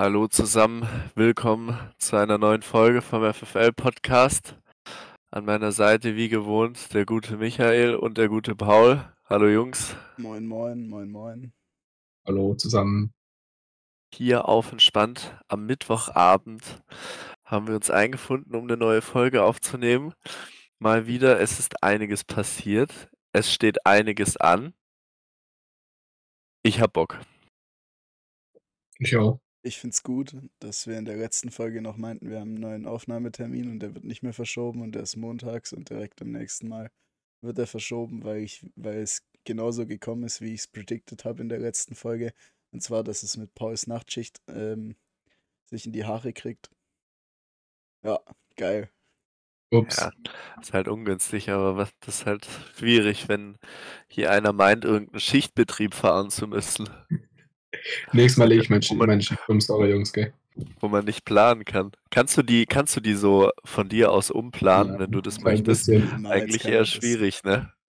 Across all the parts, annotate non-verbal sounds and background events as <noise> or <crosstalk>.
Hallo zusammen, willkommen zu einer neuen Folge vom FFL Podcast. An meiner Seite wie gewohnt der gute Michael und der gute Paul. Hallo Jungs. Moin, moin, moin, moin. Hallo zusammen. Hier auf entspannt am Mittwochabend haben wir uns eingefunden, um eine neue Folge aufzunehmen. Mal wieder, es ist einiges passiert. Es steht einiges an. Ich hab Bock. Ich auch. Ich find's gut, dass wir in der letzten Folge noch meinten, wir haben einen neuen Aufnahmetermin und der wird nicht mehr verschoben und der ist montags und direkt am nächsten Mal wird er verschoben, weil ich, weil es genauso gekommen ist, wie ich es predicted habe in der letzten Folge. Und zwar, dass es mit Pauls Nachtschicht ähm, sich in die Haare kriegt. Ja, geil. Ups. Ja, ist halt ungünstig, aber was, das ist halt schwierig, wenn hier einer meint, irgendeinen Schichtbetrieb fahren zu müssen, Nächstes Mal lege ich mein, Wo man- mein Schiff um, sorry Jungs, gell? wo man nicht planen kann. Kannst du die, kannst du die so von dir aus umplanen, Ja, wenn du das möchtest? bisschen. Eigentlich eher schwierig, ne? <laughs>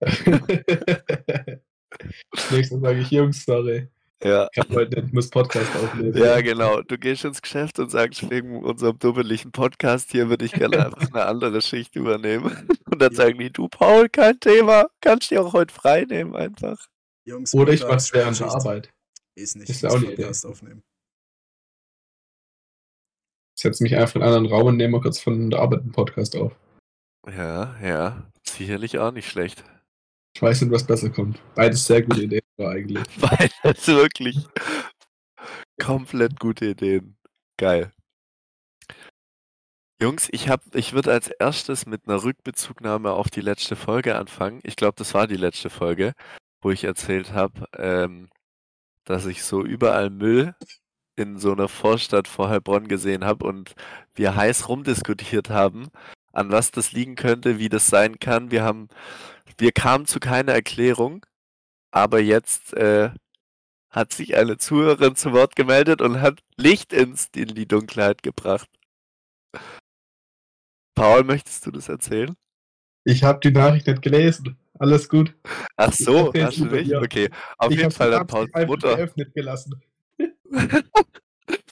Nächstes Mal sage ich, Jungs, sorry. Ja. Ich habe heute muss Podcast aufnehmen. Ja, genau. Du gehst ins Geschäft und sagst, wegen unserem dummeligen Podcast hier würde ich gerne einfach eine andere Schicht übernehmen. <laughs> Und dann Ja. sagen die, du Paul, kein Thema, kannst dir auch heute frei nehmen einfach. Jungs, Oder ich was während der. Arbeit. Ist nicht, Ist auch Podcast Idee. aufnehmen. Setz mich einfach in einen anderen Raum und nehme mal kurz von der Arbeit einen Podcast auf. Ja, ja, sicherlich auch nicht schlecht. Ich weiß nicht, was besser kommt. Beides sehr gute Ideen war eigentlich. <laughs> Weil das wirklich komplett gute Ideen. Geil. Jungs, ich hab, ich würde als erstes mit einer Rückbezugnahme auf die letzte Folge anfangen. Ich glaube, das war die letzte Folge, wo ich erzählt habe, ähm, dass ich so überall Müll in so einer Vorstadt vor Heilbronn gesehen habe und wir heiß rumdiskutiert haben, an was das liegen könnte, wie das sein kann. Wir haben, wir kamen zu keiner Erklärung, aber jetzt äh, hat sich eine Zuhörerin zu Wort gemeldet und hat Licht ins, in die Dunkelheit gebracht. Paul, möchtest du das erzählen? Ich habe die Nachricht nicht gelesen. Alles gut. Ach so, <laughs> hast du nicht? Okay, auf ich jeden Fall hat Pauls Mutter. geöffnet gelassen. <laughs>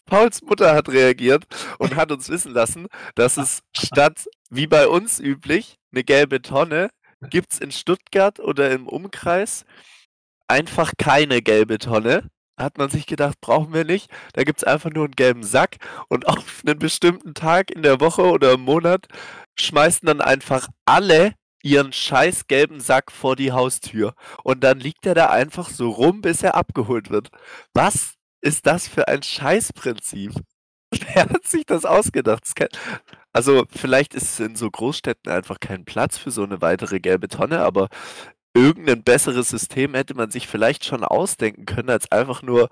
Pauls Mutter hat reagiert und hat uns wissen lassen, dass es statt, wie bei uns üblich, eine gelbe Tonne, gibt es in Stuttgart oder im Umkreis einfach keine gelbe Tonne. Hat man sich gedacht, brauchen wir nicht. Da gibt es einfach nur einen gelben Sack und <laughs> auf einen bestimmten Tag in der Woche oder im Monat schmeißen dann einfach alle ihren scheiß gelben Sack vor die Haustür. Und dann liegt er da einfach so rum, bis er abgeholt wird. Was ist das für ein Scheißprinzip? <laughs> Wer hat sich das ausgedacht? Das kann, also vielleicht ist es in so Großstädten einfach kein Platz für so eine weitere gelbe Tonne, aber irgendein besseres System hätte man sich vielleicht schon ausdenken können, als einfach nur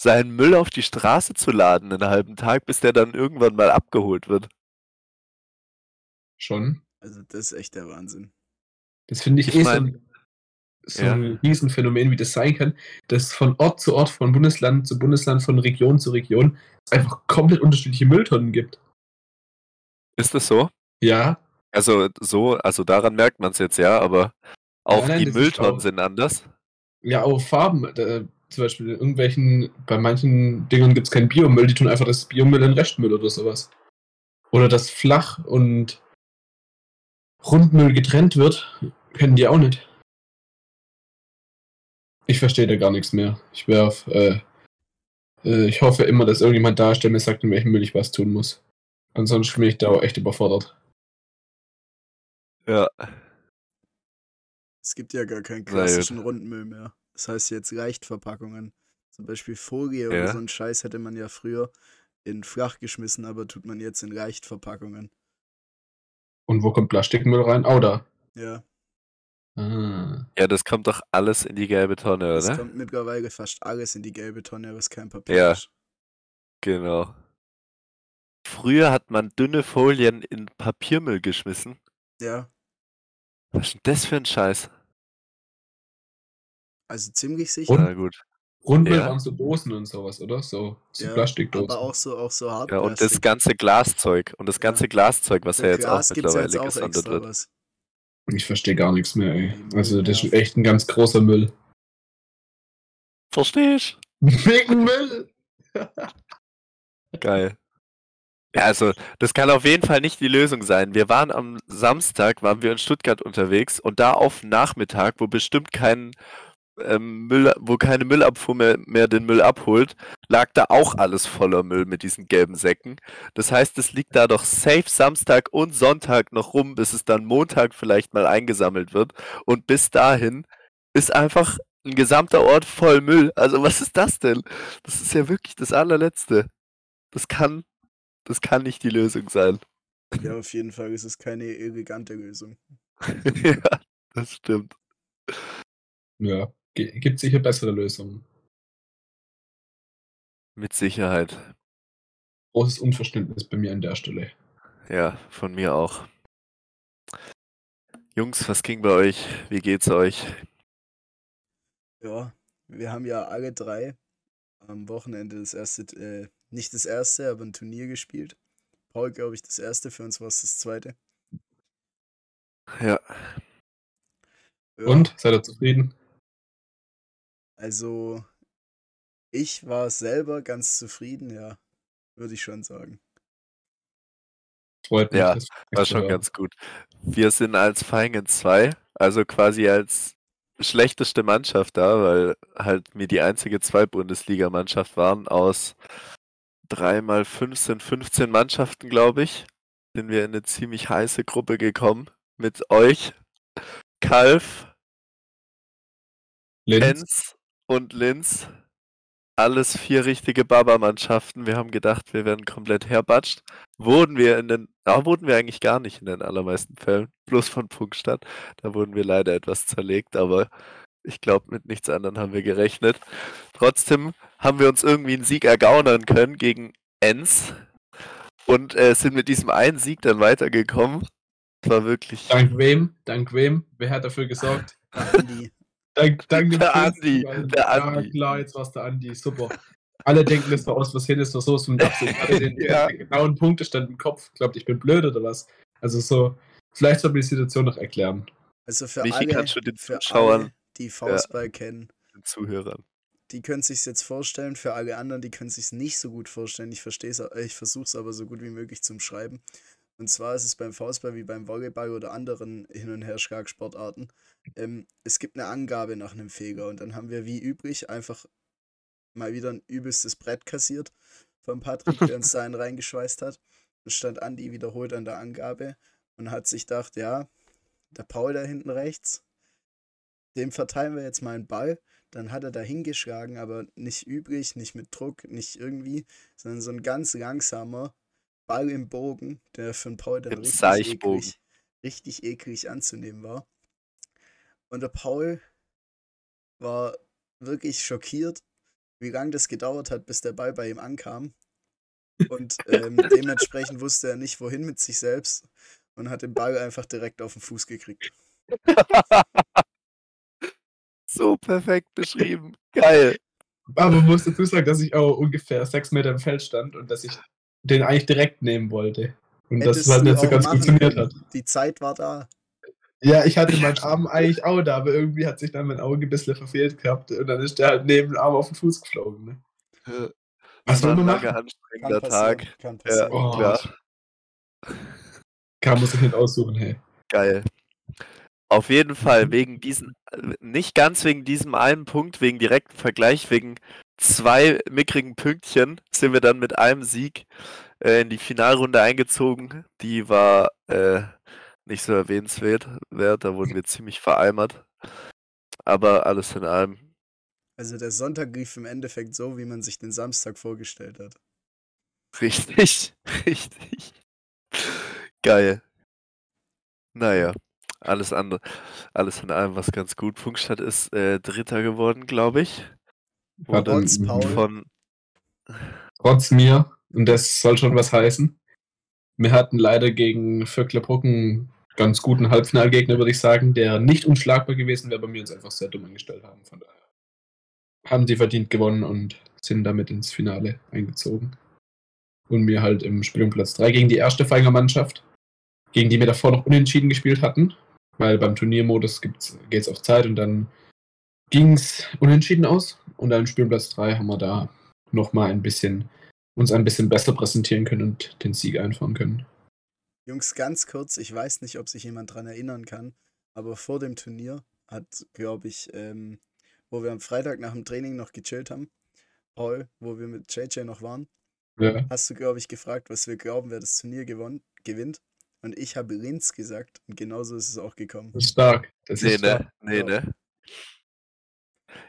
seinen Müll auf die Straße zu laden einen halben Tag, bis der dann irgendwann mal abgeholt wird. Schon. Also, das ist echt der Wahnsinn. Das finde ich, Ich eh mein- so, ein, so Ja. ein Riesenphänomen, wie das sein kann, dass von Ort zu Ort, von Bundesland zu Bundesland, von Region zu Region es einfach komplett unterschiedliche Mülltonnen gibt. Ist das so? Ja, Also so, also daran merkt man es jetzt ja, aber auch nein, die das Mülltonnen auch- sind anders. ja, auch Farben. Äh, zum Beispiel in irgendwelchen, bei manchen Dingen gibt es keinen Biomüll, die tun einfach das Biomüll in Restmüll oder sowas. Oder dass Flach- und Rundmüll getrennt wird, kennen die auch nicht. Ich verstehe da gar nichts mehr. Ich werf, äh, äh, ich hoffe immer, dass irgendjemand da ist, der mir sagt, in welchem Müll ich was tun muss. Ansonsten bin ich da auch echt überfordert. Ja. Es gibt ja gar keinen klassischen Rundmüll mehr. Das heißt jetzt Leichtverpackungen. Zum Beispiel Folie oder Ja. so ein Scheiß hätte man ja früher in flach geschmissen, aber tut man jetzt in Leichtverpackungen. Und wo kommt Plastikmüll rein? Auch da. Ja, Ah. Ja, das kommt doch alles in die gelbe Tonne, es oder? kommt mittlerweile fast alles in die gelbe Tonne, was kein Papier Ja. ist. Genau. Früher hat man dünne Folien in Papiermüll geschmissen. Ja, Was ist denn das für ein Scheiß? also ziemlich sicher. Und- Na gut. Rundmüll Ja. waren so Dosen und sowas, oder? So, so ja, Plastikdosen. aber auch so, auch so hart. Ja, und das ganze Glaszeug. Und das Ja. ganze Glaszeug, was ja jetzt Glas auch ja mittlerweile jetzt auch gesammelt extra wird. was. Ich verstehe gar nichts mehr, ey. Also, das ist echt ein ganz großer Müll. Versteh ich? Wegen Müll! <laughs> Geil. Ja, also das kann auf jeden Fall nicht die Lösung sein. Wir waren am Samstag, waren wir in Stuttgart unterwegs und da auf Nachmittag, wo bestimmt kein ähm, Müll, wo keine Müllabfuhr mehr, mehr den Müll abholt, lag da auch alles voller Müll mit diesen gelben Säcken. Das heißt, es liegt da doch safe Samstag und Sonntag noch rum, bis es dann Montag vielleicht mal eingesammelt wird. Und bis dahin ist einfach ein gesamter Ort voll Müll. Also was ist das denn? Das ist ja wirklich das allerletzte. Das kann, das kann nicht die Lösung sein. Ja, auf jeden Fall ist es keine elegante Lösung. <laughs> ja, das stimmt. Ja, gibt sicher bessere Lösungen. Mit Sicherheit. Großes Unverständnis bei mir an der Stelle. Ja, von mir auch. Jungs, was ging bei euch? Wie geht's euch? Ja, wir haben ja alle drei am Wochenende das erste, äh, nicht das erste, aber ein Turnier gespielt. Paul, glaube ich, das erste, für uns war es das zweite. Ja, Ja, Und, seid ihr zufrieden? Also, ich war selber ganz zufrieden, ja, würde ich schon sagen. Freut mich. Ja, das war schon ganz gut. Wir sind als Feigen 2, also quasi als schlechteste Mannschaft da, weil halt mir die einzige Zwei-Bundesliga-Mannschaft waren aus drei mal fünf sind 15 Mannschaften, glaube ich. Sind wir in eine ziemlich heiße Gruppe gekommen mit euch, Kalf, Linz, Enz und Linz. Alles vier richtige Baba-Mannschaften. Wir haben gedacht, wir werden komplett herbatscht. Wurden wir in den, da wurden wir eigentlich gar nicht in den allermeisten Fällen. Bloß von Punktstadt. Da wurden wir leider etwas zerlegt, aber ich glaube, mit nichts anderem haben wir gerechnet. Trotzdem haben wir uns irgendwie einen Sieg ergaunern können gegen Enz und äh, sind mit diesem einen Sieg dann weitergekommen. Das war wirklich. dank wem? Dank wem? Wer hat dafür gesorgt? Andi, Dank, <laughs> dank Der Andi, der Ja, Andi. klar, jetzt war's der Andi, super. Alle denken, das war aus Versehen, ist doch so, ein Dach. Ich hatte den, <laughs> Ja. den genauen Punktestand im Kopf. Glaubt, ich bin blöd oder was? Also so, vielleicht soll ich die Situation noch erklären. also für Michi, alle, kannst du den für Zuschauern- alle, die Faustball kennen, Den Zuhörern. die können sich's jetzt vorstellen. Für alle anderen, die können sich's nicht so gut vorstellen. Ich verstehe es, ich versuche es aber so gut wie möglich zum Schreiben. Und zwar ist es beim Faustball wie beim Volleyball oder anderen Hin- und Her-Schlagsportarten. Ähm, es gibt eine Angabe nach einem Fehler und dann haben wir wie üblich einfach mal wieder ein übelstes Brett kassiert von Patrick, der uns <laughs> da einen reingeschweißt hat. Dann stand Andi wiederholt an der Angabe und hat sich gedacht, ja, der Paul da hinten rechts, dem verteilen wir jetzt mal einen Ball. Dann hat er da hingeschlagen, aber nicht übrig, nicht mit Druck, nicht irgendwie, sondern so ein ganz langsamer Ball im Bogen, der für den Paul dann Im richtig eklig, richtig eklig anzunehmen war. Und der Paul war wirklich schockiert, wie lange das gedauert hat, bis der Ball bei ihm ankam. Und <laughs> ähm, dementsprechend wusste er nicht, wohin mit sich selbst und hat den Ball einfach direkt auf den Fuß gekriegt. <laughs> so perfekt beschrieben. Geil. Aber man muss dazu sagen, dass ich auch ungefähr sechs Meter im Feld stand und dass ich den eigentlich direkt nehmen wollte. Und das Hättest halt du nicht so ganz funktioniert können. hat. Die Zeit war da. Ja, ich hatte meinen Arm <laughs> eigentlich auch da, aber irgendwie hat sich dann mein Auge ein bisschen verfehlt gehabt und dann ist der halt neben dem Arm auf den Fuß geflogen. Ne? Ja, Was soll war ein man langer, machen? anstrengender Kann Tag. passieren. Kann Ja, passieren. Oh. klar. Kann man sich nicht aussuchen, hey. Geil. Auf jeden Fall, wegen diesen, nicht ganz wegen diesem einen Punkt, wegen direkten Vergleich, wegen zwei mickrigen Pünktchen sind wir dann mit einem Sieg äh, in die Finalrunde eingezogen. Die war äh, nicht so erwähnenswert, wert, da wurden wir ziemlich vereimert. Aber alles in allem, Also der Sonntag lief im Endeffekt so, wie man sich den Samstag vorgestellt hat. richtig, <laughs> richtig. Geil. Naja, alles andere, alles in allem was ganz gut. Funkstadt ist äh, Dritter geworden, glaube ich. Dann Trotz Paul. Von trotz mir, und das soll schon was heißen. Wir hatten leider gegen Vöcklerbrucken ganz guten Halbfinalgegner, würde ich sagen, der nicht unschlagbar gewesen wäre, aber wir uns einfach sehr dumm angestellt haben. Von daher haben die verdient gewonnen und sind damit ins Finale eingezogen. Und wir halt im Spiel um Platz 3 gegen die erste Feinger Mannschaft, gegen die wir davor noch unentschieden gespielt hatten, weil beim Turniermodus geht es auf Zeit und dann ging es unentschieden aus. Und dann im Spiel um Platz 3 haben wir da nochmal ein bisschen uns ein bisschen besser präsentieren können und den Sieg einfahren können. Jungs, ganz kurz, ich weiß nicht, ob sich jemand dran erinnern kann, aber vor dem Turnier hat, glaube ich, ähm, wo wir am Freitag nach dem Training noch gechillt haben, Paul, wo wir mit JJ noch waren, Ja. hast du, glaube ich, gefragt, was wir glauben, wer das Turnier gewonn gewinnt. Und ich habe Linz gesagt und genauso ist es auch gekommen. Das ist stark. Das Nee, ist stark. ne? Nee, Ja. ne?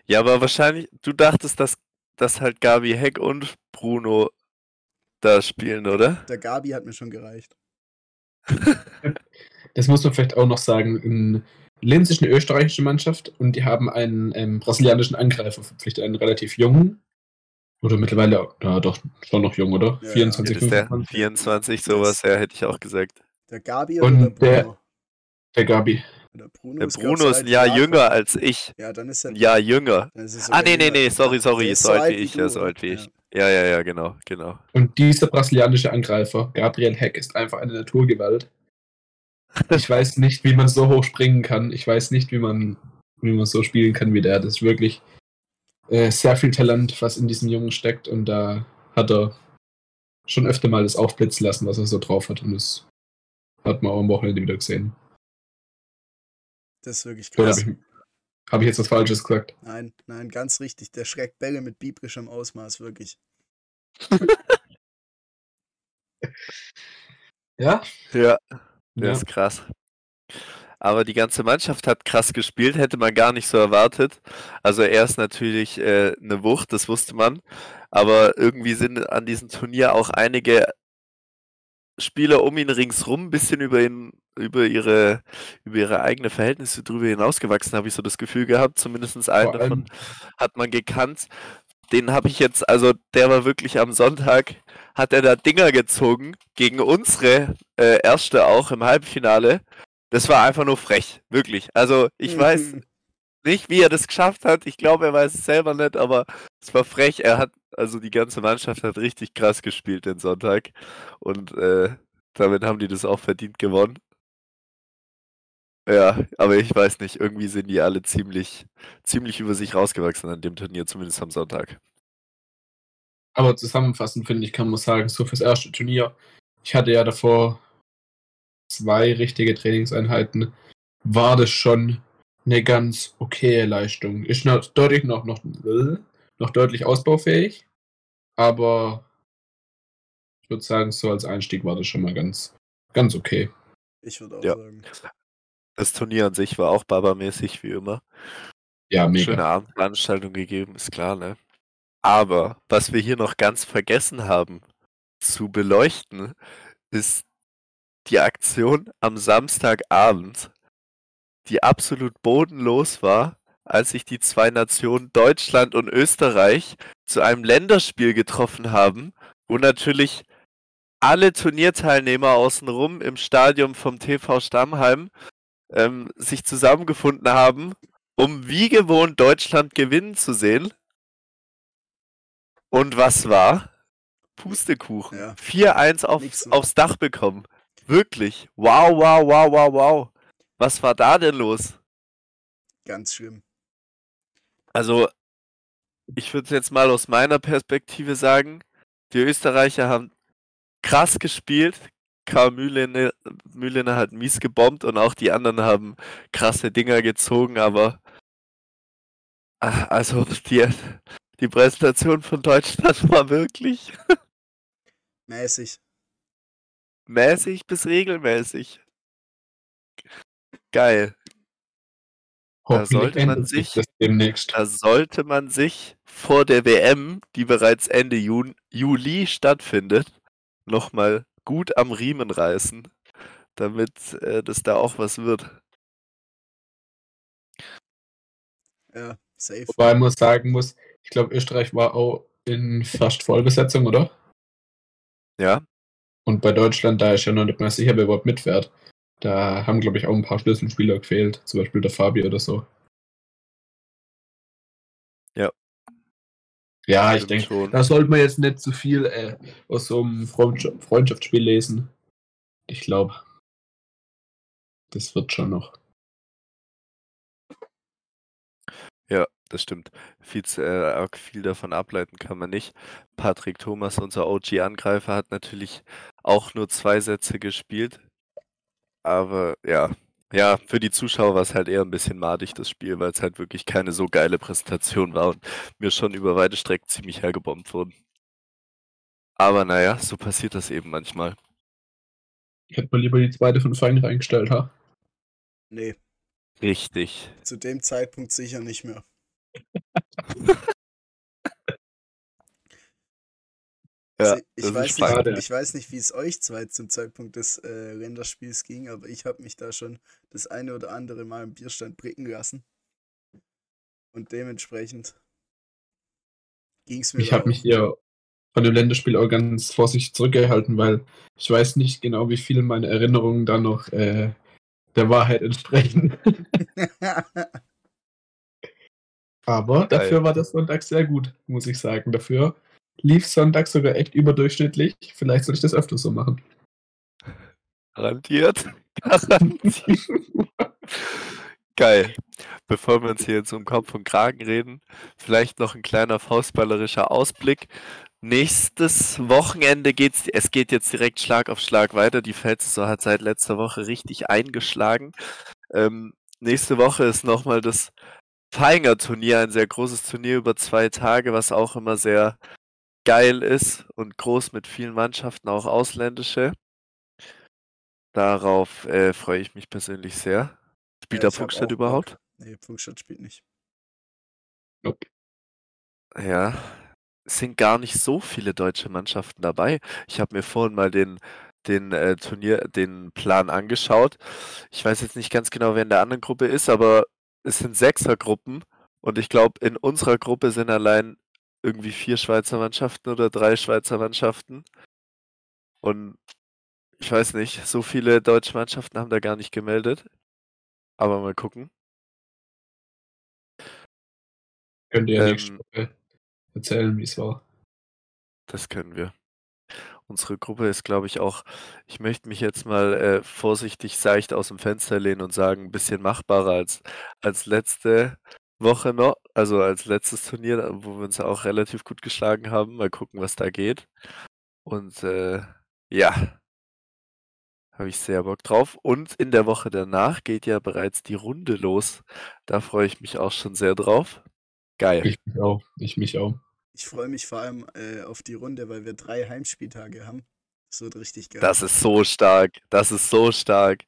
Ja, aber wahrscheinlich, du dachtest, dass, dass halt Gabi Heck und Bruno da spielen, oder? Der Gabi hat mir schon gereicht. Das muss man vielleicht auch noch sagen. In Linz ist eine österreichische Mannschaft und die haben einen ähm, brasilianischen Angreifer verpflichtet, einen relativ jungen. Oder mittlerweile, na doch, schon noch jung, oder? Ja, ja. 24, Ist der 25. 24, sowas, ja, hätte ich auch gesagt. Der Gabi Und oder der der- Bruno? Der Gabi. Der Bruno, Der ist, Bruno ist ein Jahr Jakob. jünger als ich. Ja, dann ist er. Ein Jahr jünger. er Ah, nee, nee, nee, sorry, sorry, ist so alt wie ich, ist so oder? alt wie ich. Ja, ja, ja, genau, genau. Und dieser brasilianische Angreifer, Gabriel Heck, ist einfach eine Naturgewalt. <laughs> Ich weiß nicht, wie man so hoch springen kann. Ich weiß nicht, wie man, wie man so spielen kann wie der. Das ist wirklich äh, sehr viel Talent, was in diesem Jungen steckt. Und da hat er schon öfter mal das aufblitzen lassen, was er so drauf hat. Und das hat man auch am Wochenende wieder gesehen. Das ist wirklich krass. habe ich, hab ich jetzt was Falsches gesagt? Nein, nein, ganz richtig. Der schreckt Bälle mit biebrischem Ausmaß, wirklich. <laughs> Ja? Ja, der ja. ist krass. Aber die ganze Mannschaft hat krass gespielt, hätte man gar nicht so erwartet. Also er ist natürlich äh, eine Wucht, das wusste man. Aber irgendwie sind an diesem Turnier auch einige Spieler um ihn ringsrum ein bisschen über ihn, über ihre, über ihre eigene Verhältnisse drüber hinausgewachsen, habe ich so das Gefühl gehabt. Zumindest einen davon hat man gekannt. Den habe ich jetzt, also der war wirklich am Sonntag, hat er da Dinger gezogen gegen unsere äh, erste auch im Halbfinale. Das war einfach nur frech, wirklich. Also ich weiß nicht, wie er das geschafft hat. Ich glaube, er weiß es selber nicht, aber es war frech. Er hat, also die ganze Mannschaft hat richtig krass gespielt den Sonntag. Und äh, damit haben die das auch verdient gewonnen. Ja, aber ich weiß nicht, irgendwie sind die alle ziemlich, ziemlich über sich rausgewachsen an dem Turnier, zumindest am Sonntag. Aber zusammenfassend finde ich, kann man sagen, so fürs erste Turnier. Ich hatte ja davor zwei richtige Trainingseinheiten. War das schon eine ganz okaye Leistung. Ist noch deutlich noch, noch, noch deutlich ausbaufähig. Aber ich würde sagen, so als Einstieg war das schon mal ganz, ganz okay. Ich würde auch Ja. sagen. Das Turnier an sich war auch babamäßig, wie immer. Ja, mega. Schöne Abendveranstaltung gegeben, ist klar, ne? Aber was wir hier noch ganz vergessen haben zu beleuchten, ist die Aktion am Samstagabend, die absolut bodenlos war, als sich die zwei Nationen Deutschland und Österreich zu einem Länderspiel getroffen haben, wo natürlich alle Turnierteilnehmer außenrum im Stadion vom TV Stammheim ähm, sich zusammengefunden haben, um wie gewohnt Deutschland gewinnen zu sehen. Und was war? Pustekuchen. Ja. 4-1 Nix aufs, so. aufs Dach bekommen. Wirklich. Wow, wow, wow, wow, wow. Was war da denn los? Ganz schlimm. Also, ich würde jetzt mal aus meiner Perspektive sagen, die Österreicher haben krass gespielt. Karl Mühlener, Mühlener hat mies gebombt und auch die anderen haben krasse Dinger gezogen, aber ah, also die, die Präsentation von Deutschland war wirklich <laughs> Mäßig. mäßig bis regelmäßig. Geil. Hoffentlich sollte man sich-. Da sollte man sich vor der WM, die bereits Ende Jun Juli stattfindet, nochmal gut am Riemen reißen, damit äh, das da auch was wird. Ja, safe. Wobei man sagen muss, ich glaube, Österreich war auch in fast Vollbesetzung, oder? Ja, Und bei Deutschland, da ist ja noch nicht mal sicher, wer überhaupt mitfährt. Da haben, glaube ich, auch ein paar Schlüsselspieler gefehlt. Zum Beispiel der Fabi oder so. Ja, ich stimmt denke, schon. da sollte man jetzt nicht zu viel äh, aus so einem Freundschaft Freundschaftsspiel lesen. Ich glaube, das wird schon noch. das stimmt. Viel, äh, viel davon ableiten kann man nicht. Patrick Thomas, unser OG-Angreifer, hat natürlich auch nur zwei Sätze gespielt. Aber ja, ja, für die Zuschauer war es halt eher ein bisschen madig, das Spiel, weil es halt wirklich keine so geile Präsentation war und mir schon über weite Strecken ziemlich hergebombt wurden. Aber naja, so passiert das eben manchmal. Hätte man lieber die zweite von Fein reingestellt, ha? Nee, Richtig. zu dem Zeitpunkt sicher nicht mehr. <laughs> Ja, Also ich, weiß nicht, ich weiß nicht, wie es euch zwei zum Zeitpunkt des äh, Länderspiels ging, aber ich habe mich da schon das eine oder andere Mal im Bierstand pricken lassen. Und dementsprechend ging es mir Ich habe mich hier von dem Länderspiel auch ganz vorsichtig zurückgehalten, weil ich weiß nicht genau, wie viel meine Erinnerungen da noch äh, der Wahrheit entsprechen. <laughs> Aber Geil. dafür war das Sonntag sehr gut, muss ich sagen. Dafür lief Sonntag sogar echt überdurchschnittlich. Vielleicht soll ich das öfter so machen. Garantiert. <laughs> Garantiert. Geil. Bevor wir uns hier jetzt um Kopf und Kragen reden, vielleicht noch ein kleiner faustballerischer Ausblick. Nächstes Wochenende geht's, es geht jetzt direkt Schlag auf Schlag weiter. Die Feldsaison hat seit letzter Woche richtig eingeschlagen. Ähm, nächste Woche ist nochmal das Feinger Turnier, ein sehr großes Turnier über zwei Tage, was auch immer sehr geil ist und groß mit vielen Mannschaften, auch ausländische. Darauf äh, freue ich mich persönlich sehr. Spielt Ja, der Funkstadt Bock. überhaupt? nee, Funkstadt spielt nicht. Nope. Ja, es sind gar nicht so viele deutsche Mannschaften dabei. Ich habe mir vorhin mal den, den äh, Turnier, den Plan angeschaut. Ich weiß jetzt nicht ganz genau, wer in der anderen Gruppe ist, aber es sind Sechsergruppen und ich glaube, in unserer Gruppe sind allein irgendwie vier Schweizer Mannschaften oder drei Schweizer Mannschaften. Und ich weiß nicht, so viele deutsche Mannschaften haben da gar nicht gemeldet. Aber mal gucken. Könnt ihr ja Ähm, nächste erzählen, wie es war. Das können wir. Unsere Gruppe ist, glaube ich, auch, ich möchte mich jetzt mal äh, vorsichtig seicht aus dem Fenster lehnen und sagen, ein bisschen machbarer als, als letzte Woche noch, also als letztes Turnier, wo wir uns ja auch relativ gut geschlagen haben. Mal gucken, was da geht. Und äh, ja, habe ich sehr Bock drauf. Und in der Woche danach geht ja bereits die Runde los. Da freue ich mich auch schon sehr drauf. Geil. Ich mich auch. Ich mich auch. Ich freue mich vor allem äh, auf die Runde, weil wir drei Heimspieltage haben. Das wird richtig geil. Das ist so stark. Das ist so stark.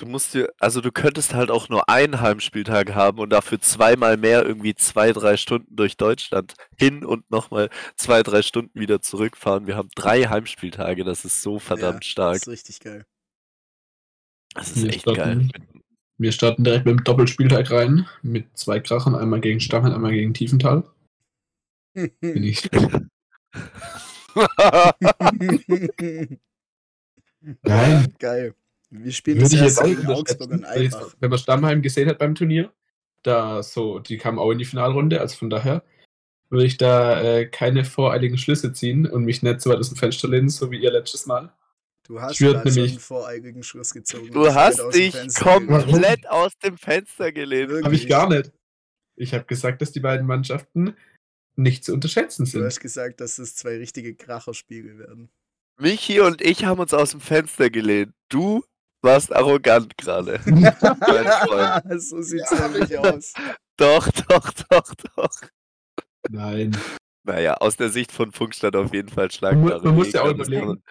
Du musst dir, also du könntest halt auch nur einen Heimspieltag haben und dafür zweimal mehr irgendwie zwei, drei Stunden durch Deutschland hin und nochmal zwei, drei Stunden wieder zurückfahren. Wir haben drei Heimspieltage, das ist so verdammt ja, stark. Das ist richtig geil. Das ist Wir echt geil. starten, wir starten direkt mit dem Doppelspieltag rein. Mit zwei Krachern. Einmal gegen Stammheim, einmal gegen Tiefenthal. Bin ich. <laughs> Nein. Geil. Wir spielen Würde das erste nicht Augsburg und. Eibach. Wenn man Stammheim gesehen hat beim Turnier, da so, die kamen auch in die Finalrunde, also von daher würde ich da äh, keine voreiligen Schlüsse ziehen und mich nicht so weit aus dem Fenster lehnen, so wie ihr letztes Mal. Du hast gerade schon nämlich- einen voreiligen Schluss gezogen. Du hast dich komplett aus dem Fenster gelehnt. Habe ich gar nicht. Ich habe gesagt, dass die beiden Mannschaften nicht zu unterschätzen Du sind. hast gesagt, dass es zwei richtige Kracherspiele werden. Michi und ich haben uns aus dem Fenster gelehnt. Du warst arrogant gerade. <laughs> <laughs> So sieht's nämlich aus. Doch, doch, doch, doch. Nein. Naja, aus der Sicht von Funkstadt auf jeden Fall Man, schlagbare mu- man muss ja auch man- überlegen.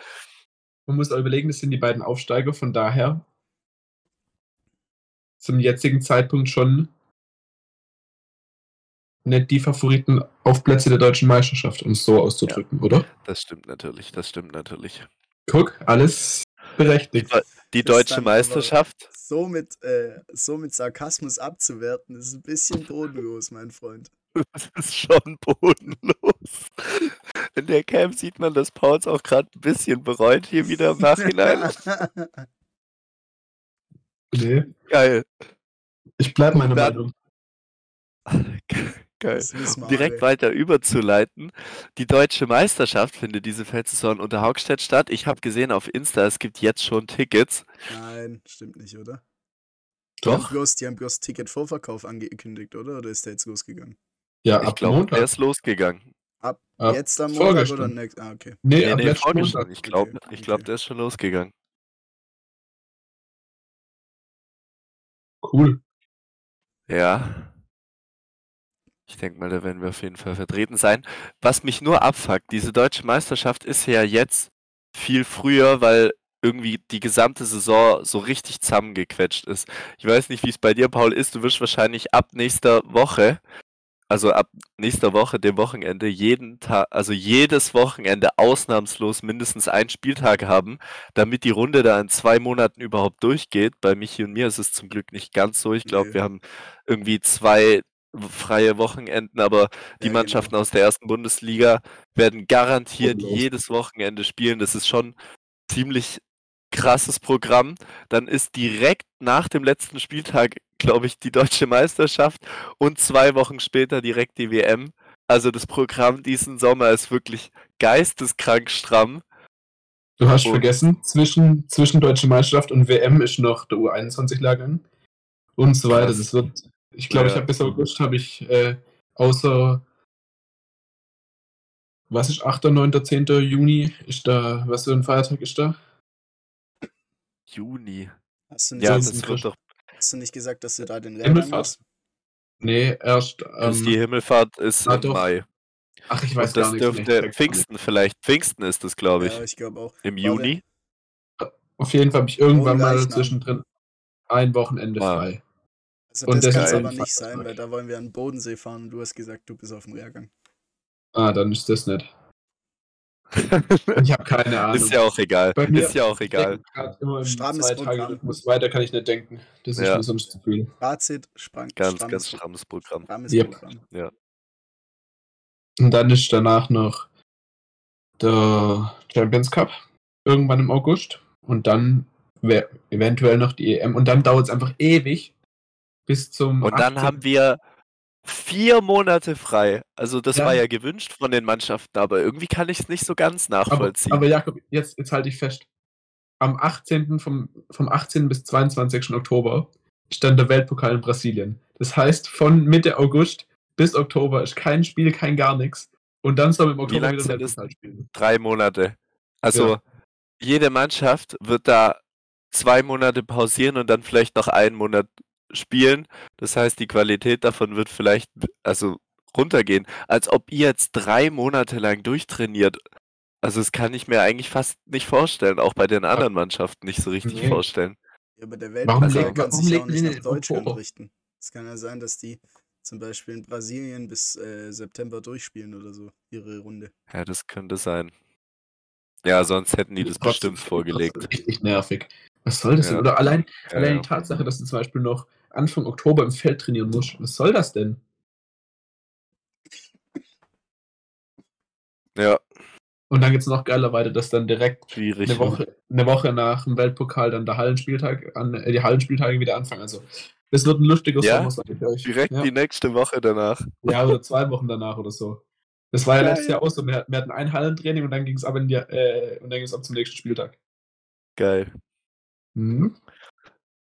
Man muss auch überlegen, das sind die beiden Aufsteiger, von daher zum jetzigen Zeitpunkt schon nicht die Favoriten auf Plätze der deutschen Meisterschaft, um es so auszudrücken, oder? Das stimmt natürlich, das stimmt natürlich. Guck, alles berechtigt. Die deutsche Meisterschaft, So mit, äh, so mit Sarkasmus abzuwerten, ist ein bisschen bodenlos, mein Freund. das ist schon bodenlos. In der Cam sieht man, dass Pauls auch gerade ein bisschen bereut hier wieder im Nachhinein. Nee, Geil. ich bleib meiner Dann- Meinung. <laughs> Geil. Um direkt alle. weiter überzuleiten. Die deutsche Meisterschaft findet diese Feldsaison unter Haugstedt statt. Ich habe gesehen auf Insta, es gibt jetzt schon Tickets. Nein, stimmt nicht, oder? Die haben Doch, bloß, die haben bloß Ticketvorverkauf angekündigt, oder? Oder ist der jetzt losgegangen? Ja, ich glaube, der ist losgegangen. Ab Ab jetzt am Montag oder nächst? Ah, okay. Nee, Nee, ab nee, vorgestern. Montag. Ich glaube, Okay, ich glaub, der ist schon losgegangen. Cool. Ja. Ich denke mal, da werden wir auf jeden Fall vertreten sein. Was mich nur abfuckt, diese deutsche Meisterschaft ist ja jetzt viel früher, weil irgendwie die gesamte Saison so richtig zusammengequetscht ist. Ich weiß nicht, wie es bei dir, Paul, ist. Du wirst wahrscheinlich ab nächster Woche, also ab nächster Woche, dem Wochenende, jeden Tag, also jedes Wochenende ausnahmslos mindestens einen Spieltag haben, damit die Runde da in zwei Monaten überhaupt durchgeht. Bei Michi und mir ist es zum Glück nicht ganz so. Ich glaube, Nee. wir haben irgendwie zwei freie Wochenenden, aber die Ja, Mannschaften genau. aus der ersten Bundesliga werden garantiert Bodenlos. jedes Wochenende spielen. Das ist schon ziemlich krasses Programm. Dann ist direkt nach dem letzten Spieltag, glaube ich, die deutsche Meisterschaft und zwei Wochen später direkt die WM. Also das Programm diesen Sommer ist wirklich geisteskrank stramm. Du hast Und- vergessen, zwischen, zwischen Deutsche Meisterschaft und WM ist noch der U21-Lehrgang und so weiter. Das wird, ich glaube, ich Ja. habe bis August habe ich äh, außer was ist 8., 9., 10. Juni ist da, was für ein Feiertag ist da? Juni. Hast du nicht, Ja, das wird Christ- doch. hast du nicht gesagt, dass du da den Lehrgang Himmelfahrt. Nee, erst Also die ähm, Himmelfahrt ist ah, im doch. Mai. ach, ich weiß Und das gar nichts mehr. dürfte Ich nicht. Pfingsten vielleicht. Pfingsten ist das, glaube ich. Ja, ich glaube auch. Im Warte. Juni. Auf jeden Fall habe ich irgendwann mal Leichnam. zwischendrin ein Wochenende Ah. frei. Also Und das kann es aber nicht sein, weil da wollen wir an den Bodensee fahren und du hast gesagt, du bist auf dem Lehrgang. Ah, dann ist das nicht. <laughs> Ich habe keine Ahnung. ist ja auch egal. Bei mir- Ist ja auch egal. Strammes zwei Tage Programm. Rhythmus. Weiter kann ich nicht denken. Das ist Ja. mir sonst zu viel. Fazit, sprang, Ganz, strammes, ganz strammes Programm. strammes Yep. Programm. Und dann ist danach noch der Champions Cup irgendwann im August und dann eventuell noch die EM und dann dauert es einfach ewig bis zum Und dann 18. haben wir vier Monate frei. Also das Ja. war ja gewünscht von den Mannschaften, aber irgendwie kann ich es nicht so ganz aber, nachvollziehen. aber Jakob, jetzt, jetzt halte ich fest. Am 18. Vom, vom 18. bis 22. Oktober ist dann der Weltpokal in Brasilien. Das heißt, von Mitte August bis Oktober ist kein Spiel, kein gar nichts. Und dann soll im Oktober wieder? Weltpokal spielen. Drei Monate. Also Ja. jede Mannschaft wird da zwei Monate pausieren und dann vielleicht noch einen Monat spielen. Das heißt, die Qualität davon wird vielleicht also runtergehen. Als ob ihr jetzt drei Monate lang durchtrainiert. Also das kann ich mir eigentlich fast nicht vorstellen. Auch bei den anderen Mannschaften nicht so richtig Nee. vorstellen. Ja, aber der legen- kann warum sich ja auch nicht nach Deutschland Oktober? richten. Es kann ja sein, dass die zum Beispiel in Brasilien bis äh, September durchspielen oder so, ihre Runde. Ja, das könnte sein. Ja, sonst hätten die das Trotzdem- bestimmt vorgelegt. trotzdem Richtig nervig. Was soll das Ja. denn? Oder allein, Ja, allein ja. die Tatsache, dass du zum Beispiel noch Anfang Oktober im Feld trainieren musst. Was soll das denn? ja, Und dann geht es noch geiler weiter, dass dann direkt schwierig. eine Woche, eine Woche nach dem Weltpokal dann der Hallenspieltag an, äh, die Hallenspieltage wieder anfangen. Also das wird ein lustiger Ja? Sommer, sag ich euch. Direkt ja. die nächste Woche danach. ja, oder zwei Wochen danach oder so. Das war ja letztes Jahr auch so. Wir, wir hatten ein Hallentraining und dann ging es ab in die, äh, und dann ging's ab zum nächsten Spieltag. Geil. Mhm.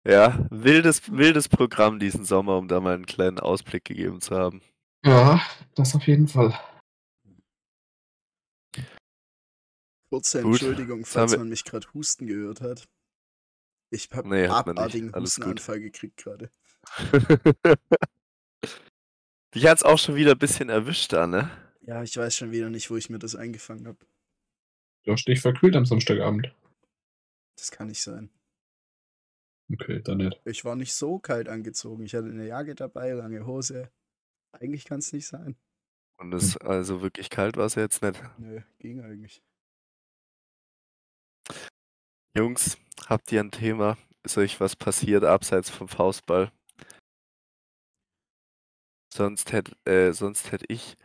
Ja, wildes, wildes Programm diesen Sommer, um da mal einen kleinen Ausblick gegeben zu haben. Ja, das auf jeden Fall. Kurze Gut, Entschuldigung, haben falls wir- man mich gerade husten gehört hat. Ich habe Nee, hat nicht. abartigen Alles gut. Hustenanfall gekriegt gerade. <laughs> Dich hat's auch schon wieder ein bisschen erwischt da, ne? Ja, ich weiß schon wieder nicht, wo ich mir das eingefangen habe. Du hast dich verkühlt am Samstagabend. Das kann nicht sein. Okay, dann nicht. Ich war nicht so kalt angezogen. Ich hatte eine Jacke dabei, lange Hose. Eigentlich kann es nicht sein. Und es also wirklich kalt war es jetzt nicht. Nö, ging eigentlich. Jungs, habt ihr ein Thema? Ist euch was passiert abseits vom Faustball? Sonst hätte äh, sonst hätt ich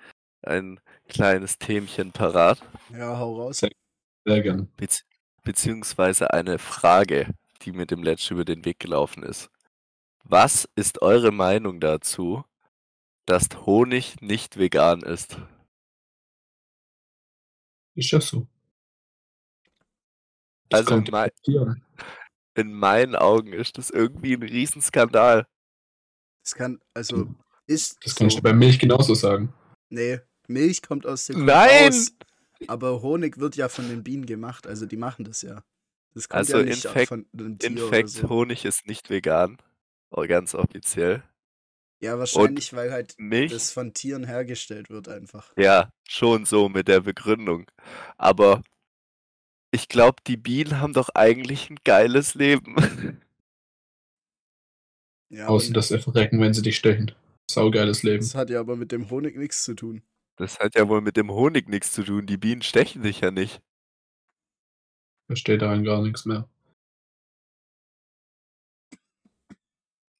ein kleines Themchen parat, Ja, hau raus. Sehr- Sehr gern. bezieh beziehungsweise eine Frage, die mir dem letzten über den Weg gelaufen ist. Was ist eure Meinung dazu, dass Honig nicht vegan ist? Ist ja so. Das Also kommt mei- passieren. in meinen Augen ist das irgendwie ein Riesenskandal. Das kann, also, ist Das so. kannst du bei Milch genauso sagen. Nee, Milch kommt aus dem Nein! raus. Aber Honig wird ja von den Bienen gemacht, also die machen das ja. Das kommt Also ja nicht Infekt- von einem Tier Infekt, oder so. Honig ist nicht vegan. Oh, ganz offiziell. Ja, wahrscheinlich, weil halt Milch, das von Tieren hergestellt wird einfach. ja, schon so mit der Begründung. Aber ich glaube, die Bienen haben doch eigentlich ein geiles Leben. <laughs> Ja, Außer sie verrecken, wenn sie dich stechen. Saugeiles Leben. das hat ja aber mit dem Honig nichts zu tun. Das hat ja wohl mit dem Honig nichts zu tun. Die Bienen stechen dich ja nicht. Versteht daran gar nichts mehr.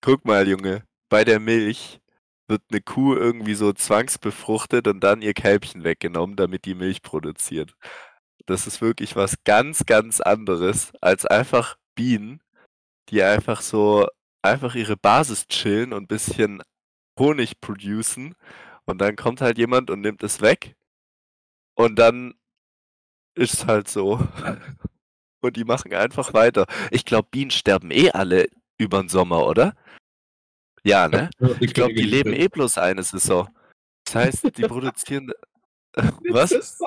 Guck mal, Junge, bei der Milch wird eine Kuh irgendwie so zwangsbefruchtet und dann ihr Kälbchen weggenommen, damit die Milch produziert. Das ist wirklich was ganz, ganz anderes als einfach Bienen, die einfach so einfach ihre Basis chillen und ein bisschen Honig producen und dann kommt halt jemand und nimmt es weg und dann ist es halt so. <laughs> Und die machen einfach weiter. Ich glaube, Bienen sterben eh alle über den Sommer, oder? Ja, ne? Ich glaube, die leben eh bloß eine Saison. Das heißt, die <laughs> produzieren. Was?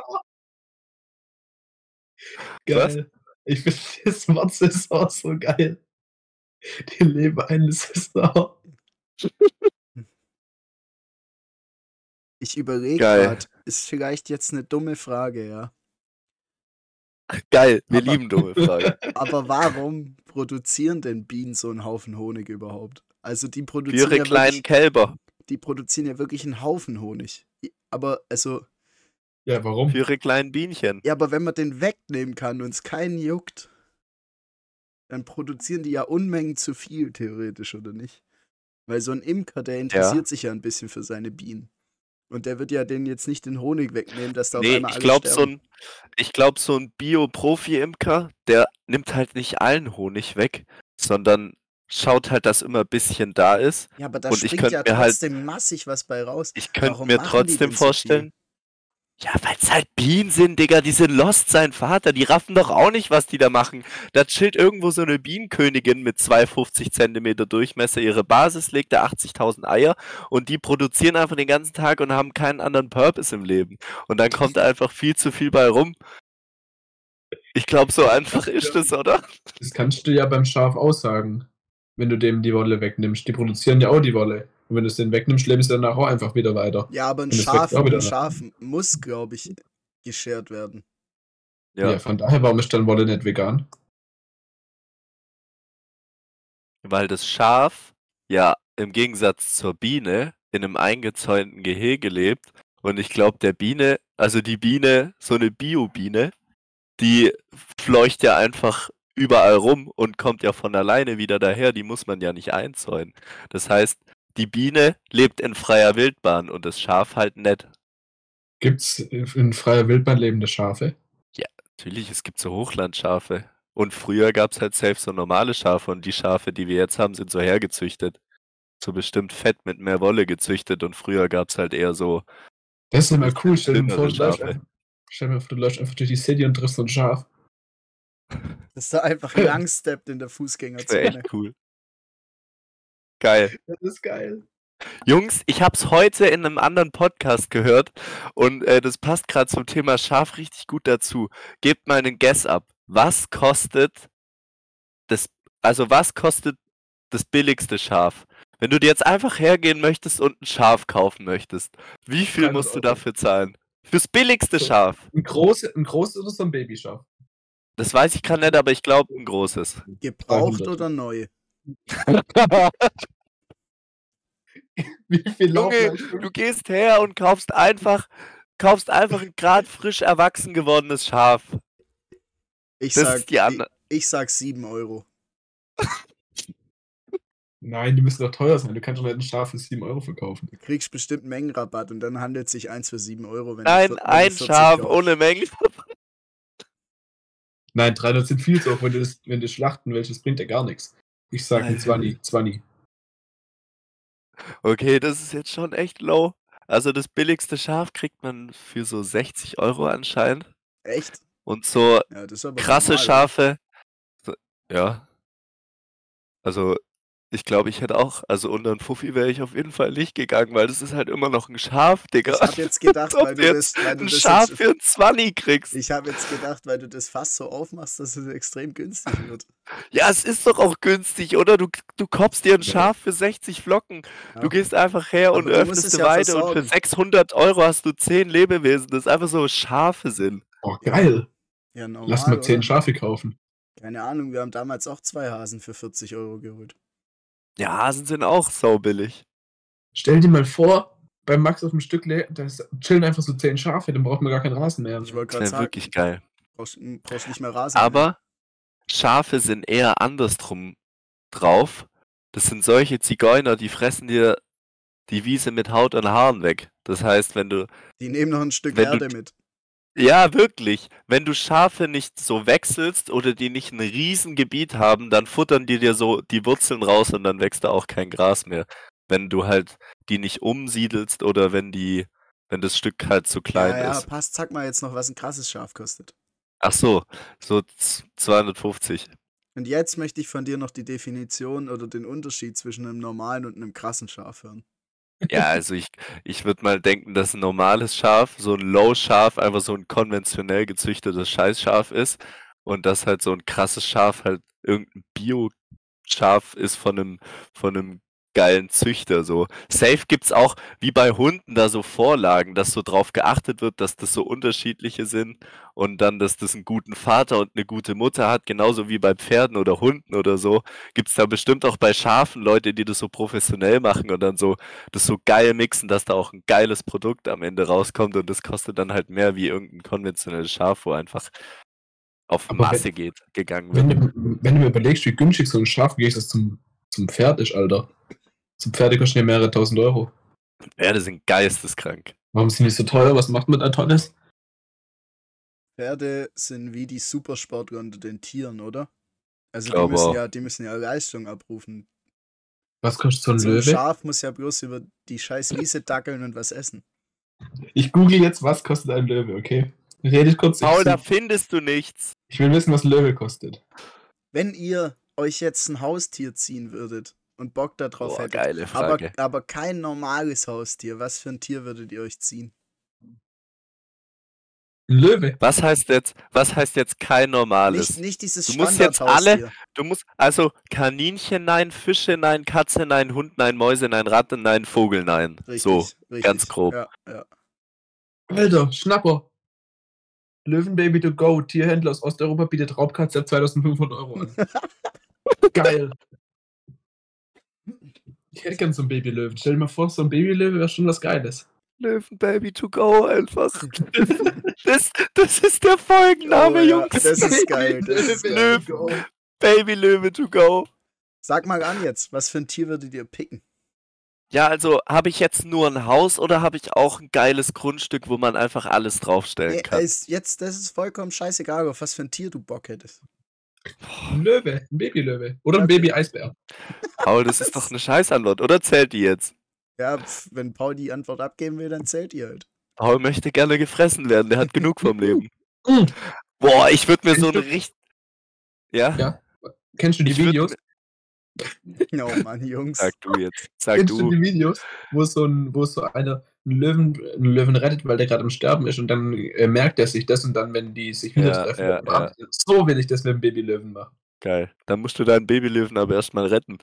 Geil. Ich finde das Wort Saison so geil. Die leben eine Saison. Ich überlege gerade, ist vielleicht jetzt eine dumme Frage, ja. Geil, wir Aber- lieben dumme Fragen. <laughs> Aber warum produzieren denn Bienen so einen Haufen Honig überhaupt? Also die Für produzieren, ihre ja kleinen wirklich, Kälber. die produzieren ja wirklich einen Haufen Honig. Aber also, Ja, warum? Für ihre kleinen Bienchen. ja, aber wenn man den wegnehmen kann und es keinen juckt, dann produzieren die ja Unmengen zu viel, theoretisch, oder nicht? Weil so ein Imker, der interessiert sich ja ein bisschen für seine Bienen. Und der wird ja denen jetzt nicht den Honig wegnehmen, dass da auf Nee, einmal ich glaube, so ein, ich glaub, so ein Bio-Profi-Imker, der nimmt halt nicht allen Honig weg, sondern schaut halt, dass immer ein bisschen da ist. Ja, aber da und ich springt könnt ja halt- trotzdem massig was bei raus. Ich könnte mir trotzdem vorstellen. Ja, weil es halt Bienen sind, Digga. Die sind lost, sein Vater. Die raffen doch auch nicht, was die da machen. Da chillt irgendwo so eine Bienenkönigin mit 250 Zentimeter Durchmesser. Ihre Basis legt da 80.000 Eier und die produzieren einfach den ganzen Tag und haben keinen anderen Purpose im Leben. Und dann kommt einfach viel zu viel bei rum. Ich glaube, so einfach ist es, oder? Das kannst du ja beim Schaf aussagen, wenn du dem die Wolle wegnimmst. Die produzieren ja auch die Wolle. Und wenn du es denen wegnimmst, leben sie danach auch einfach wieder weiter. Ja, aber ein Schaf, ein. Schaf muss, glaube ich, geschert werden. Ja. von daher, warum ist dann Wolle nicht vegan? Weil das Schaf ja im Gegensatz zur Biene in einem eingezäunten Gehege lebt. Und ich glaube, der Biene, also die Biene, so eine Bio-Biene, die fleucht ja einfach überall rum und kommt ja von alleine wieder daher. Die muss man ja nicht einzäunen. Das heißt, die Biene lebt in freier Wildbahn und das Schaf halt nicht. Gibt's in freier Wildbahn lebende Schafe? Natürlich, es gibt so Hochlandschafe. Und früher gab es halt selbst so normale Schafe und die Schafe, die wir jetzt haben, sind so hergezüchtet. So bestimmt fett mit mehr Wolle gezüchtet und früher gab es halt eher so. Das ist immer cool. Stell dir vor, du läufst, einfach, stell dir vor, du läufst einfach durch die City und triffst so ein Schaf. Dass da einfach langsteppt <laughs> in der Das wäre Fußgängerzone. echt cool. Geil. Das ist geil. Jungs, ich habe es heute in einem anderen Podcast gehört und äh, das passt gerade zum Thema Schaf richtig gut dazu. Gebt mal einen Guess ab. Was kostet das, also was kostet das billigste Schaf? Wenn du dir jetzt einfach hergehen möchtest und ein Schaf kaufen möchtest, wie viel 300 musst du dafür zahlen? Fürs billigste So. Schaf. Ein, große, ein großes oder so ein Babyschaf? Das weiß ich gerade nicht, aber ich glaube ein großes. Gebraucht 300. oder neu? Wie viel Junge, du gehst her und kaufst einfach, kaufst einfach ein gerade frisch erwachsen gewordenes Schaf. Ich Das sag, ist die ich, andere. ich sag 7 Euro. Nein, die müssen doch teuer sein. Du kannst doch nicht ein Schaf für 7 Euro verkaufen. Du kriegst bestimmt Mengenrabatt und dann handelt sich eins für 7 Euro. Wenn Nein, ein 40 Schaf kaufst. ohne Menge. Nein, 300 sind viel zu hoch, wenn du, das, wenn du schlachten willst. Das bringt ja gar nichts. Ich sag ein Alter. 20. 20. Okay, das ist jetzt schon echt low. Also das billigste Schaf kriegt man für so 60 Euro anscheinend. Echt? Und so Ja, krasse normal, Schafe. So, ja. Also, ich glaube, ich hätte auch, also unter 'n Fuffi wäre ich auf jeden Fall nicht gegangen, weil das ist halt immer noch 'n Schaf, Digga. Ich habe jetzt gedacht, Als <laughs> ob weil du du jetzt das weil du 'n das Schaf jetzt für 'n Zwanni kriegst. ich habe jetzt gedacht, weil du das Fass so aufmachst, dass es extrem günstig wird. <laughs> Ja, es ist doch auch günstig, oder? Du k du kaufst dir 'n Ja. Schaf für 60 Flocken. Ja. Du gehst einfach her und Aber du musst öffnest es 'ne ja Weide und für versorgen. 600 € hast du 10 Lebewesen, das einfach so Schafe sind. Oh, geil. Ja, normal, Lass mal 10 oder? Schafe kaufen. Keine Ahnung, wir haben damals auch 2 Hasen für 40 € geholt. Ja, Hasen sind auch saubillig. Stell dir mal vor, bei Max auf'm Stückle, da ist chillen einfach so 10 Schafe, dann braucht man gar keinen Rasen mehr. Ich wollte Das wäre sagen, wirklich geil. brauchst brauchst nicht mehr Rasen mähen. Aber Schafe sind eher andersrum drauf. Das sind solche Zigeuner, die fressen dir die Wiese mit Haut und Haaren weg. Das heißt, wenn du Die nehmen noch 'n Stück Erde mit. Ja, wirklich. Wenn du Schafe nicht so wechselst oder die nicht 'n Riesengebiet haben, dann futtern die dir so die Wurzeln raus und dann wächst da auch kein Gras mehr. Wenn du halt die nicht umsiedelst oder wenn die wenn das Stück halt zu Ja, klein ja, ist. passt. Sag mal jetzt noch, was 'n krasses Schaf kostet. Ach so, so z 250. Und jetzt möchte ich von dir noch die Definition oder den Unterschied zwischen 'nem normalen und 'nem krassen Schaf hören. Ja, also ich ich würde mal denken, dass 'n normales Schaf, so 'n Low-Schaf einfach so 'n konventionell gezüchtetes Scheißschaf ist und dass halt so 'n krasses Schaf halt irgend 'n Bioschaf ist von 'nem von 'nem geilen Züchter so. Safe gibt's auch wie bei Hunden da so Vorlagen, dass so drauf geachtet wird, dass das so unterschiedliche sind und dann, dass das 'n guten Vater und 'ne gute Mutter hat, genauso wie bei Pferden oder Hunden oder so. Gibt's da bestimmt auch bei Schafen Leute, die das so professionell machen und dann so das so geil mixen, dass da auch 'n geiles Produkt am Ende rauskommt und das kostet dann halt mehr wie irgend 'n konventionelles Schaf, wo einfach auf Aber Masse wenn geht gegangen wenn wird. du wenn du mir überlegst, wie günstig so 'n Schaf im Gegensatz zum zum Pferd ist, Alter. So Pferde kosten ja mehrere Tausend Euro. Pferde sind geisteskrank. Warum sind die so teuer? Was macht man da Tolles? Pferde sind wie die Supersportler unter den Tieren, oder? Also, die müssen ja die müssen ja Leistung abrufen. Was kostet so 'n So Löwe? Schaf muss ja bloß über die scheiß Wiese dackeln und was essen. Ich google jetzt, was kostet ein Löwe, okay? Redet kurz, Paul, da findest du nichts. ich will wissen, was Löwe kostet. Wenn ihr euch jetzt 'n Haustier ziehen würdet und Bock da drauf Boah, hättet, geile aber Frage. aber kein normales Haustier, was für 'n Tier würdet ihr euch ziehen? Löwe. Was heißt jetzt was heißt jetzt kein Nicht normales? nicht dieses Du musst jetzt alle du musst also Kaninchen nein, Fische nein, Katze nein, Hund nein, Mäuse nein, Ratte nein, Vogel nein. So, Richtig, ganz richtig. grob. Ja, ja. Alter, Schnapper. Löwenbaby to go. Tierhändler aus Osteuropa bietet Raubkatze ab 2.500 € an. <laughs> Geil. Ich hätte gern so 'n Babylöwen. Stell dir mal vor, so 'n Babylöwe wäre schon was Geiles. Löwenbaby to go einfach. <laughs> Das das ist der Oh Folgenname, ja, Jungs. das ist geil, das ist geil. Löwen Go. Babylöwe to go. Sag mal an jetzt, was für 'n Tier würdet ihr picken? Ja, also habe ich jetzt nur 'n Haus oder habe ich auch 'n geiles Grundstück, wo man einfach alles draufstellen Ne, kann? ist jetzt das ist vollkommen scheißegal, auf was für 'n Tier du Bock hättest. 'N Löwe, 'n Babylöwe oder 'n Okay. Baby-Eisbär. Paul, das ist doch 'ne Scheißantwort, oder zählt die jetzt? Ja, pf, wenn Paul die Antwort abgeben will, dann zählt die halt. Paul möchte gerne gefressen werden, der hat genug vom Leben. Mhm. Boah, ich würde mir so Kennst du richt ja? Ja. Kennst du die Ich Videos? <laughs> Oh Mann, Jungs. Sag du jetzt. Sag Kennst du du. die Videos, wo so 'n wo so einer 'n Löwen 'n Löwen rettet, weil der grad am Sterben ist und dann, äh, merkt er sich das und dann, wenn die sich wieder Ja, treffen, ja, er so will ich das mit 'm Babylöwen machen. Geil. Dann musst du deinen Babylöwen aber erst mal retten.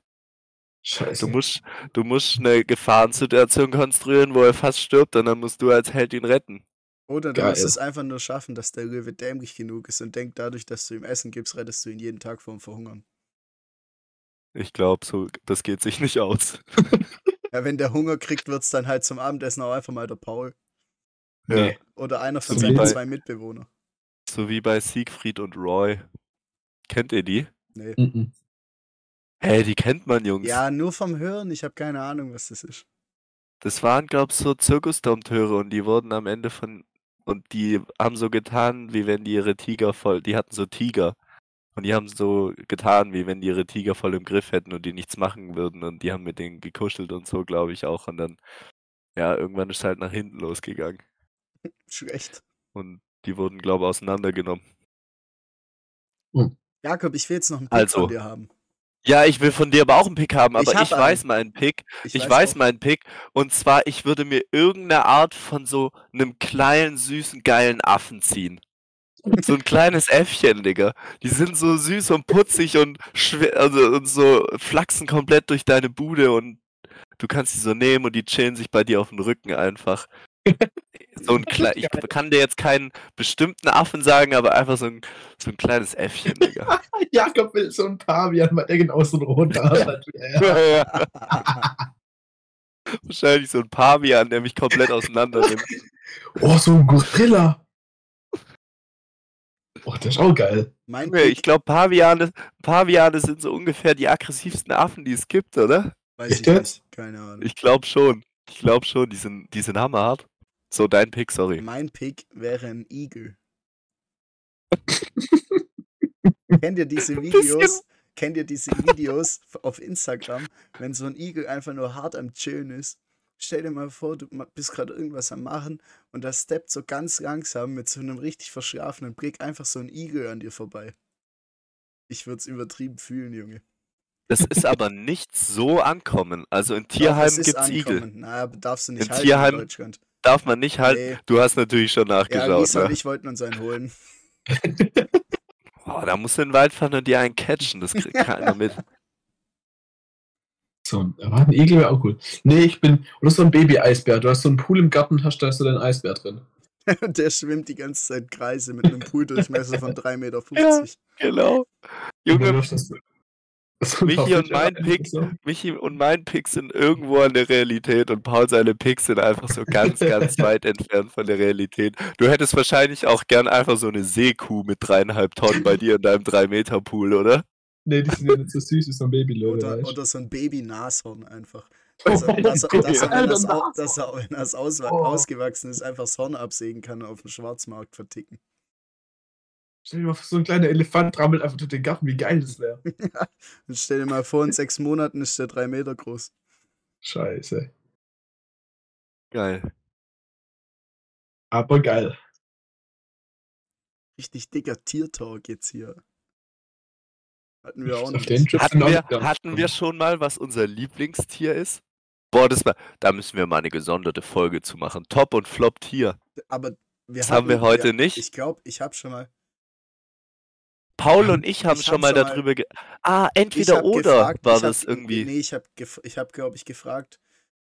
Scheiße. Du musst du musst 'ne Gefahrensituation konstruieren, wo er fast stirbt und dann musst du als Held ihn retten. Oder du Geil. musst es einfach nur schaffen, dass der Löwe dämlich genug ist und denkt, dadurch, dass du ihm Essen gibst, rettest du ihn jeden Tag vorm Verhungern. Ich glaube, so das geht sich nicht aus. <laughs> Ja, wenn der Hunger kriegt, wird's dann halt zum Abendessen auch einfach mal der Paul. Ja. Oder einer von So wie seinen bei 2 Mitbewohner. so wie bei Siegfried und Roy. Kennt ihr die? Ne. Mhm. Hä, die kennt man, Jungs. Ja, nur vom Hören, ich habe keine Ahnung, was das ist. Das waren, glaube ich, so Zirkusdompteure und die wurden am Ende von und die haben so getan, wie wenn die ihre Tiger voll die hatten so Tiger. Und die haben so getan, wie wenn die ihre Tiger voll im Griff hätten und die nichts machen würden und die haben mit denen gekuschelt und so, glaube ich auch. Und dann, ja, irgendwann ist halt nach hinten losgegangen. Schlecht. Und die wurden, glaube ich, auseinandergenommen. Jakob, ich will jetzt noch 'n Tipp Also. von dir haben. Ja, ich will von dir aber auch einen Pick haben, Ich aber hab ich, weiß einen. meinen Pick. Ich, weiß, auch- meinen Pick. Und zwar, ich würde mir irgendeine Art von so einem kleinen, süßen, geilen Affen ziehen. <laughs> So ein kleines Äffchen, Digga. Die sind so süß und putzig und, schwer, also, und so flachsen komplett durch deine Bude und du kannst die so nehmen und die chillen sich bei dir auf dem Rücken einfach. <laughs> So ein Kle ich kann dir jetzt keinen bestimmten Affen sagen, aber einfach so ein, so ein kleines Äffchen, Digga. <laughs> Jakob will so ein Pavian, weil der genauso ein roter hat wie er. Wahrscheinlich so ein Pavian, der mich komplett auseinander nimmt. Oh, so ein Gorilla. Oh, der ist auch geil. mein Ich glaube, Paviane, Paviane sind so ungefähr die aggressivsten Affen, die es gibt, oder? weiß Echt ich jetzt? nicht. Keine Ahnung. Ich glaube schon. Ich glaube schon, die sind, die sind hammerhart. So, dein Pick, sorry. Mein Pick wäre ein Igel. <laughs> Kennt ihr diese Videos? Kennt ihr diese Videos auf Instagram, wenn so ein Igel einfach nur hart am Chillen ist? Stell dir mal vor, du bist gerade irgendwas am Machen und da steppt so ganz langsam mit so einem richtig verschlafenen Blick einfach so ein Igel an dir vorbei. Ich würde es übertrieben fühlen, Junge. Das ist aber nicht so ankommen. Also in es Tierheimen ist gibt's Igel. ankommen. Na, aber darfst du nicht In halten Tierheim- in Deutschland. Darf man nicht halten. Nee. Du hast natürlich schon Ja, nachgeschaut. Und ne? ich wollten uns einen holen. <laughs> Boah, da musst du in den Wald fahren und dir einen <laughs> catchen. Das kriegt keiner mit. So, ein- aber ein Igel wäre auch cool. Nee, ich bin. Oder so ein Baby-Eisbär. Du hast so einen Pool im Garten, hast da so deinen Eisbär drin. Und <laughs> der schwimmt die ganze Zeit Kreise mit einem Pooldurchmesser von 3,50 Meter. <laughs> Ja. Genau. Junge, Michi und mein Pick- so. Michi und mein Pick sind irgendwo an der Realität und Paul seine Picks sind einfach so ganz, ganz <laughs> weit entfernt von der Realität. Du hättest wahrscheinlich auch gern einfach so eine Seekuh mit dreieinhalb Tonnen bei dir in deinem 3-Meter-Pool, oder? Nee, die sind ja nicht so süß wie so ein Babylöwe. Oder, weißt oder so ein Baby-Nashorn einfach. <laughs> du? Dass er, dass er, dass er, wenn, das, au- Nashorn. dass er, wenn das auswa- Oh. ausgewachsen ist, einfach das Horn absägen kann und auf dem Schwarzmarkt verticken. Stell dir mal vor, so ein kleiner Elefant trampelt einfach durch den Garten, wie geil das wäre. <laughs> Stell dir mal vor, in sechs Monaten ist der drei Meter groß. Scheiße. Geil. Aber geil. Richtig dicker Tiertalk jetzt hier. Hatten wir auch Auf noch den nicht. Hatten wir, hatten wir schon mal, was unser Lieblingstier ist? Boah, das war, da müssen wir mal eine gesonderte Folge zu machen. Top und Flop Tier. Aber wir Das haben wir heute ja, nicht. Ich glaube, ich habe schon mal. Paul und ich haben Ich schon hab mal schon mal- darüber ge Ah, entweder oder gefragt, war ich hab, das irgendwie. Nee, ich habe, ich hab, glaube ich, gefragt,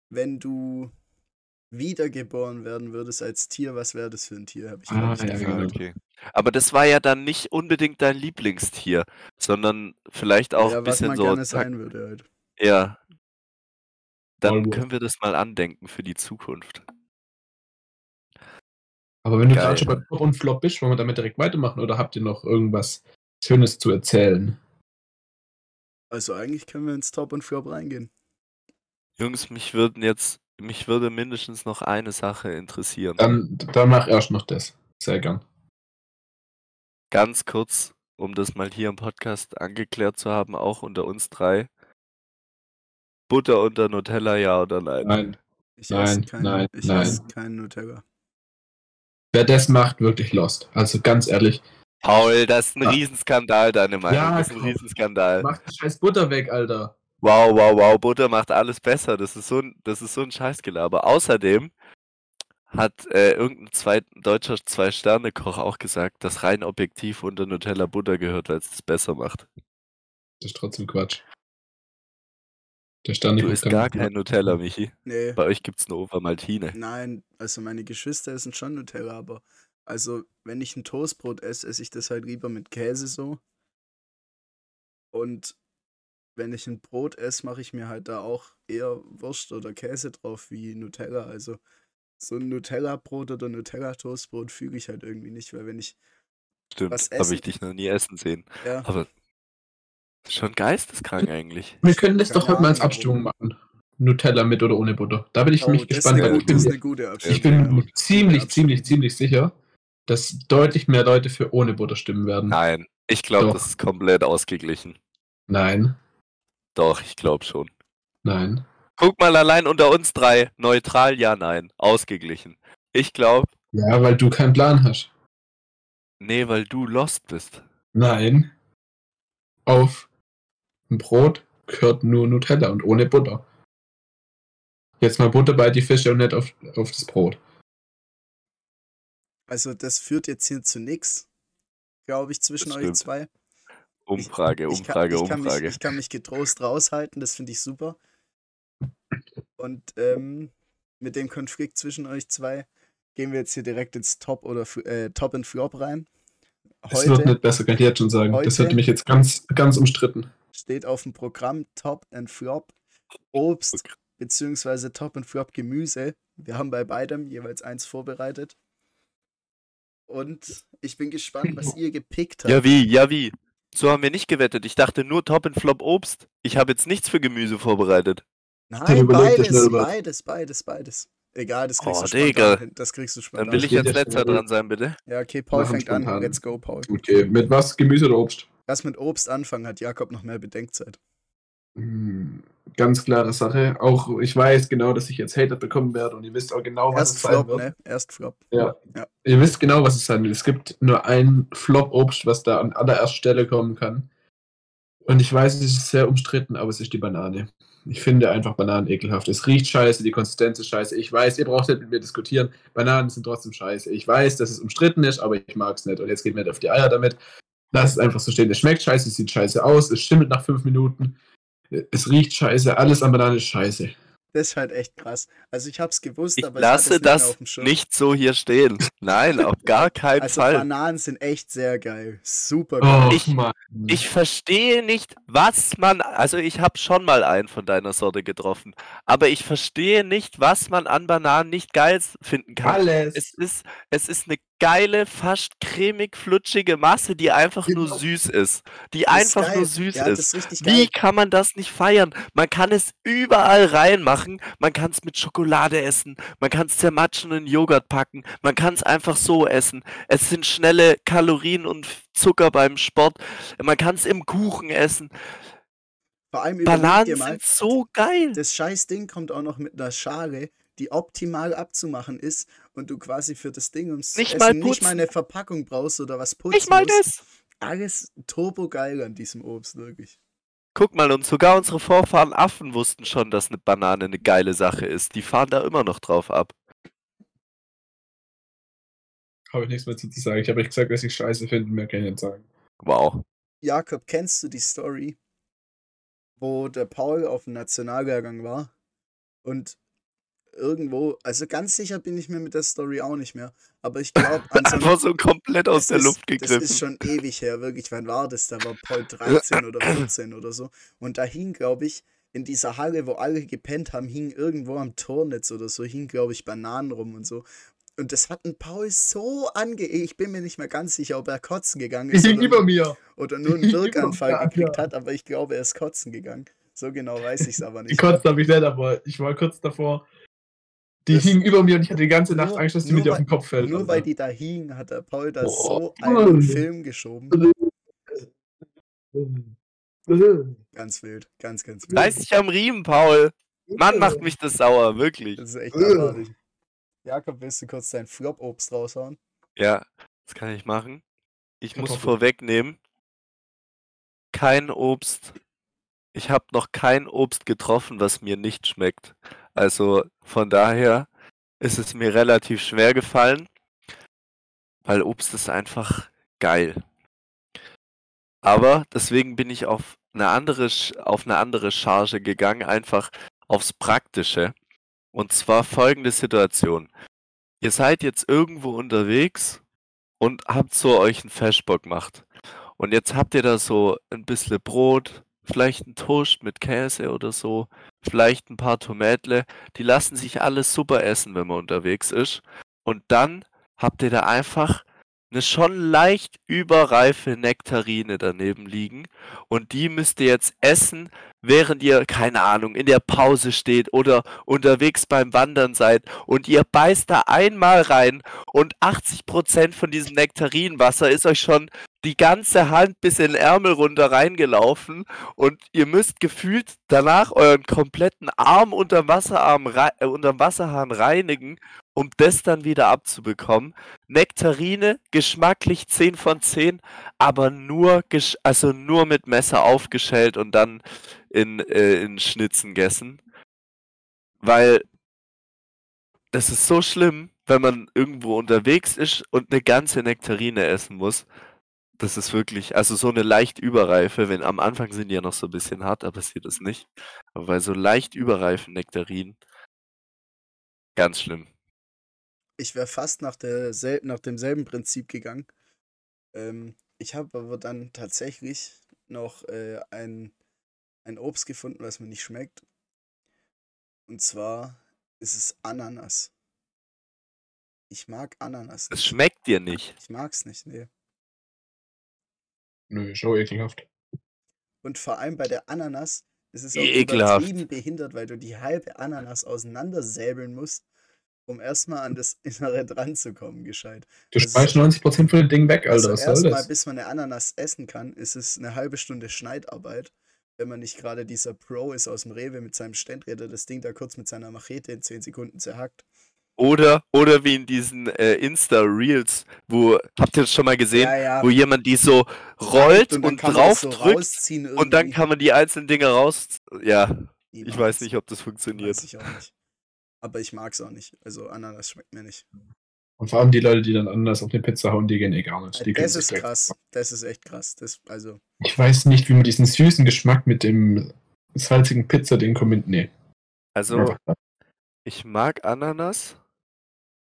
wenn du wiedergeboren werden würdest als Tier, was wäre das für ein Tier? Habe ich, Ah, ja, gefragt. genau. Okay. Aber das war ja dann nicht unbedingt dein Lieblingstier, sondern vielleicht auch ja, ein was bisschen man so. gerne sein würde halt. Ja. Dann Maulwurf. können wir das mal andenken für die Zukunft. Aber wenn du gerade schon bei Top und Flop bist, wollen wir damit direkt weitermachen oder habt ihr noch irgendwas Schönes zu erzählen? Also eigentlich können wir ins Top und Flop reingehen. Jungs, mich würden jetzt, mich würde mindestens noch eine Sache interessieren. Dann, dann mach erst noch das. Sehr gern. Ganz kurz, um das mal hier im Podcast angeklärt zu haben, auch unter uns drei. Butter unter Nutella, ja oder nein? Nein. Ich Nein, esse keinen, nein, ich nein. esse keinen Nutella. Wer das macht, wirklich lost. Also ganz ehrlich, Paul, das ist ein Ja. Riesenskandal, deine Meinung. Ja, das ist ein. Riesenskandal. mach die scheiß Butter weg, Alter. Wow, wow, wow, Butter macht alles besser. Das ist so ein, das ist so ein Scheißgelaber. Außerdem hat äh, irgendein zwei, deutscher Zwei-Sterne-Koch auch gesagt, dass rein objektiv unter Nutella Butter gehört, weil es das besser macht. Das ist trotzdem Quatsch. Der Stand Du isst gar kein Nutella, Michi. Nee, Bei euch gibt's nur Obermaltine. nein, also meine Geschwister essen schon Nutella, aber also wenn ich ein Toastbrot esse, esse ich das halt lieber mit Käse so. Und wenn ich ein Brot esse, mache ich mir halt da auch eher Wurst oder Käse drauf wie Nutella. Also so ein Nutella-Brot oder Nutella-Toastbrot füge ich halt irgendwie nicht, weil wenn ich, Stimmt, Was habe essen- ich dich noch nie essen sehen. ja, Aber schon geisteskrank eigentlich. Wir können das Keine doch heute mal als Abstimmung machen. Nutella mit oder ohne Butter. Da bin ich oh, nämlich das, ist gespannt. eine, weil gut, das ist ich eine bin, gute ich Abstimmung. bin ja. ziemlich, Gute ziemlich, ziemlich sicher, dass deutlich mehr Leute für ohne Butter stimmen werden. Nein, ich glaube, das ist komplett ausgeglichen. Nein, Doch, ich glaube schon. nein. Guck mal allein unter uns drei. Neutral, ja, nein. Ausgeglichen. Ich glaube, Ja, weil du keinen Plan hast. nee, weil du lost bist. Nein. Auf ein Brot gehört nur Nutella und ohne Butter. Jetzt mal Butter bei die Fische und nicht auf, auf das Brot. Also das führt jetzt hier zu nichts, glaube ich, zwischen Das euch stimmt. zwei. Umfrage, Ich kann, Umfrage, ich, kann mich, Umfrage. ich kann mich getrost raushalten, das finde ich super. Und ähm, mit dem Konflikt zwischen euch zwei gehen wir jetzt hier direkt ins Top oder äh, Top und Flop rein. Es wird Heute nicht besser, kann ich jetzt schon sagen. das heute- wird nämlich jetzt ganz, ganz umstritten. steht auf dem Programm Top and Flop Obst beziehungsweise Top and Flop Gemüse. Wir haben bei beidem jeweils eins vorbereitet. Und ich bin gespannt, was ihr gepickt habt. Ja, wie? Ja, wie? So haben wir nicht gewettet. Ich dachte nur Top and Flop Obst. Ich habe jetzt nichts für Gemüse vorbereitet. Nein, beides, beides, beides, beides. Egal, das kriegst Oh, du spontan Digga. Das kriegst du Dann spontan will ich ja letzter dran sein, bitte. Ja, okay, Paul Machen fängt an. spontan. Let's go, Paul. Okay, mit was? Gemüse oder Obst? Lass mit Obst anfangen, hat Jakob noch mehr Bedenkzeit. Hm, ganz klare Sache. Auch ich weiß genau, dass ich jetzt Hater bekommen werde und ihr wisst auch genau, was Erst es sein Flop, wird. ne? Erst Flop. Ja. Ja. Ihr wisst genau, was es sein wird. Es gibt nur ein Flop-Obst, was da an allererster Stelle kommen kann. Und ich weiß, es ist sehr umstritten, aber es ist die Banane. Ich finde einfach Bananen ekelhaft. Es riecht scheiße, die Konsistenz ist scheiße. Ich weiß, ihr braucht nicht mit mir diskutieren. Bananen sind trotzdem scheiße. Ich weiß, dass es umstritten ist, aber ich mag es nicht. Und jetzt geht mir nicht auf die Eier damit. Lass es einfach so stehen. Es schmeckt scheiße, es sieht scheiße aus, es schimmelt nach fünf Minuten. Es riecht scheiße, alles an Bananen ist scheiße. Das ist halt echt krass. Also ich hab's gewusst, Ich aber ich lasse nicht mehr das Schirm. nicht so hier stehen. Nein, auf gar keinen Also Fall. Bananen sind echt sehr geil. Super geil. Oh, Ich-. Ich verstehe nicht, was man. Also, ich habe schon mal einen von deiner Sorte getroffen. Aber ich verstehe nicht, was man an Bananen nicht geil finden kann. alles. Es ist, es ist eine geile, fast cremig flutschige Masse, die einfach nur Genau. süß ist. Die Das ist einfach geil. nur süß ja, ist. Ist Wie kann man das nicht feiern? Man kann es überall reinmachen. Man kann es mit Schokolade essen. Man kann es zermatschen und in Joghurt packen. Man kann es einfach so essen. Es sind schnelle Kalorien und Zucker beim Sport. Man kann es im Kuchen essen. Vor allem Bananen mal, sind so geil. das scheiß Ding kommt auch noch mit einer Schale, die optimal abzumachen ist und du quasi für das Ding ums Nicht Essen mal nicht mal eine Verpackung brauchst oder was putzen Nicht mal musst. das. Alles turbo geil an diesem Obst, wirklich. Guck mal, und sogar unsere Vorfahren Affen wussten schon, dass eine Banane eine geile Sache ist. Die fahren da immer noch drauf ab. Habe ich nichts mehr zu sagen. Ich habe euch gesagt, dass ich scheiße finde, mehr kann ich nicht sagen. Wow. Jakob, kennst du die Story, wo der Paul auf dem Nationallehrgang war und irgendwo, also ganz sicher bin ich mir mit der Story auch nicht mehr, aber ich <laughs> glaube, Einfach so komplett aus Das der ist, Luft Das gegriffen. ist schon ewig her, wirklich. Wann war das? Da war Paul <laughs> 13 oder 14 oder so. Und da hing, glaube ich, in dieser Halle, wo alle gepennt haben, hing irgendwo am Tornetz oder so, hing, glaube ich, Bananen rum und so. Und das hat ein Paul so ange... Ich bin mir nicht mehr ganz sicher, ob er kotzen gegangen ist oder, mir. oder nur <laughs> einen über Wirkanfall gekriegt ja. hat, aber ich glaube, er ist kotzen gegangen. So genau weiß ich es aber nicht. Gekotzt habe ich nicht, aber ich war kurz davor. Die Das- hingen über mir und ich hatte die ganze Nacht Nur- Angst, dass die mir die auf weil- den Kopf fällt. Nur Alter. weil die da hingen, hat der Paul da so Boah. einen Film geschoben. Ganz wild. Ganz, ganz wild. Reiß dich am Riemen, Paul. Mann, macht mich das sauer, wirklich. Das ist echt abartig. Jakob, willst du kurz dein Flop-Obst raushauen? Ja, das kann ich machen. Ich muss vorwegnehmen, kein Obst. Ich habe noch kein Obst getroffen, was mir nicht schmeckt. Also von daher ist es mir relativ schwer gefallen, weil Obst ist einfach geil. Aber deswegen bin ich auf eine andere, auf eine andere Charge gegangen, einfach aufs Praktische. Und zwar folgende Situation. Ihr seid jetzt irgendwo unterwegs und habt so euch einen Feschbock gemacht. Und jetzt habt ihr da so ein bisschen Brot, vielleicht ein Toast mit Käse oder so, vielleicht ein paar Tomätle. Die lassen sich alles super essen, wenn man unterwegs ist. Und dann habt ihr da einfach eine schon leicht überreife Nektarine daneben liegen. Und die müsst ihr jetzt essen, während ihr, keine Ahnung, in der Pause steht oder unterwegs beim Wandern seid. Und ihr beißt da einmal rein und 80% von diesem Nektarinenwasser ist euch schon die ganze Hand bis in den Ärmel runter reingelaufen und ihr müsst gefühlt danach euren kompletten Arm unterm Wasserarm äh, unterm Wasserhahn reinigen um das dann wieder abzubekommen. Nektarine, geschmacklich 10 von 10, aber nur, also nur mit Messer aufgeschält und dann in, äh, in Schnitzen gegessen. Weil das ist so schlimm, wenn man irgendwo unterwegs ist und eine ganze Nektarine essen muss. Das ist wirklich, also so eine leicht überreife, wenn am Anfang sind die ja noch so ein bisschen hart, da passiert das nicht. Aber bei so leicht überreifen Nektarinen, ganz schlimm. Ich wäre fast nach, der, nach demselben Prinzip gegangen. Ähm, ich habe aber dann tatsächlich noch äh, ein, ein Obst gefunden, was mir nicht schmeckt. Und zwar ist es Ananas. Ich mag Ananas. Es schmeckt dir nicht. Ich mag's nicht, nee. Nö, schon ekelhaft. Und vor allem bei der Ananas ist es auch Ekelhaft. übertrieben behindert, weil du die halbe Ananas auseinandersäbeln musst, um erstmal an das <laughs> Innere dran zu kommen, gescheit. Du ist- schmeißt 90% von dem Ding weg, Also Alter. Soll erstmal, bis man eine Ananas essen kann, ist es eine halbe Stunde Schneidarbeit. Wenn man nicht gerade dieser Pro ist aus dem Rewe mit seinem Ständräder, das Ding da kurz mit seiner Machete in 10 Sekunden zerhackt. Oder, oder wie in diesen äh, Insta-Reels, wo, habt ihr das schon mal gesehen, ja, ja. wo jemand die so rollt und und, das so draufdrückt rausziehen und dann kann man die einzelnen Dinge raus. Ja, ich Niemals. weiß nicht, ob das Weiß funktioniert. ich auch nicht. Aber ich mag's auch nicht. Also Ananas schmeckt mir nicht. Und vor allem die Leute, die dann anders auf eine Pizza hauen, die gehen eh gar nicht. Die können das ist krass. Das ist echt krass. Das, also, Ich weiß nicht, wie man diesen süßen Geschmack mit dem salzigen Pizzading kombiniert. Nee. Also, ich mag Ananas.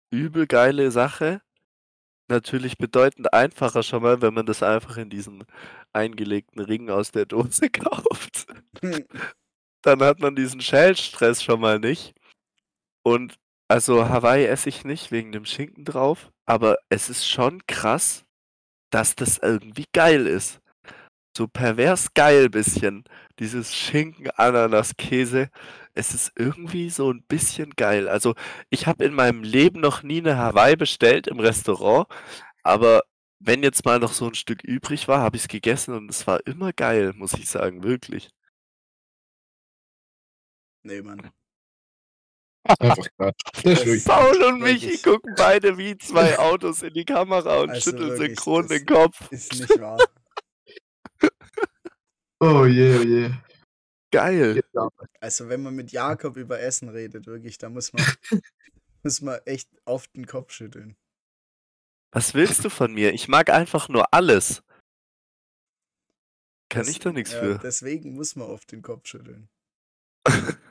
Übel geile Sache. Natürlich bedeutend einfacher schon mal, wenn man das einfach in diesen eingelegten Ring aus der Dose <laughs> kauft. Dann hat man diesen Schälstress schon mal nicht. Und also Hawaii esse ich nicht wegen dem Schinken drauf, aber es ist schon krass, dass das irgendwie geil ist. So pervers geil bisschen. Dieses Schinken, Ananas, Käse. Es ist irgendwie so ein bisschen geil. Also ich habe in meinem Leben noch nie eine Hawaii bestellt im Restaurant, aber wenn jetzt mal noch so ein Stück übrig war, habe ich es gegessen und es war immer geil, muss ich sagen, wirklich. nee, Mann. Einfach Quatsch. Paul und Michi gucken beide wie zwei Autos in die Kamera und Also schütteln wirklich, synchron den Kopf. Ist nicht wahr. <laughs> Oh je, oh je. Geil. Also, wenn man mit Jakob über Essen redet, wirklich, da muss man, <laughs> muss man echt auf den Kopf schütteln. Was willst du von mir? Ich mag einfach nur alles. Kann Das- ich doch nichts ja, für. Deswegen muss man auf den Kopf schütteln. <laughs>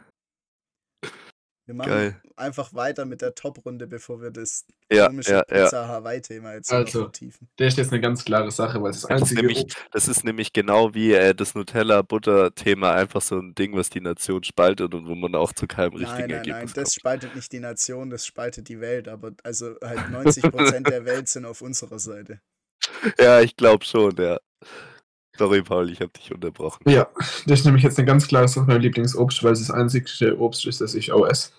Wir machen Geil. einfach weiter mit der Top-Runde, bevor wir das Ja, komische ja, ja. Pizza-Hawaii-Thema jetzt Also, vertiefen. Der ist jetzt eine ganz klare Sache, weil es das Das ist, einzige nämlich, das ist nämlich genau wie äh, das Nutella-Butter-Thema einfach so ein Ding, was die Nation spaltet und wo man auch zu keinem richtigen Nein, nein, nein, Ergebnis das kommt. spaltet nicht die Nation, das spaltet die Welt, aber also halt 90% der <laughs> Welt sind auf unserer Seite. Ja, ich glaube schon, ja. Sorry, Paul, ich habe dich unterbrochen. Ja, das ist nämlich jetzt eine ganz klare Sache, mein Lieblingsobst, weil es das einzige Obst ist, das ich auch esse.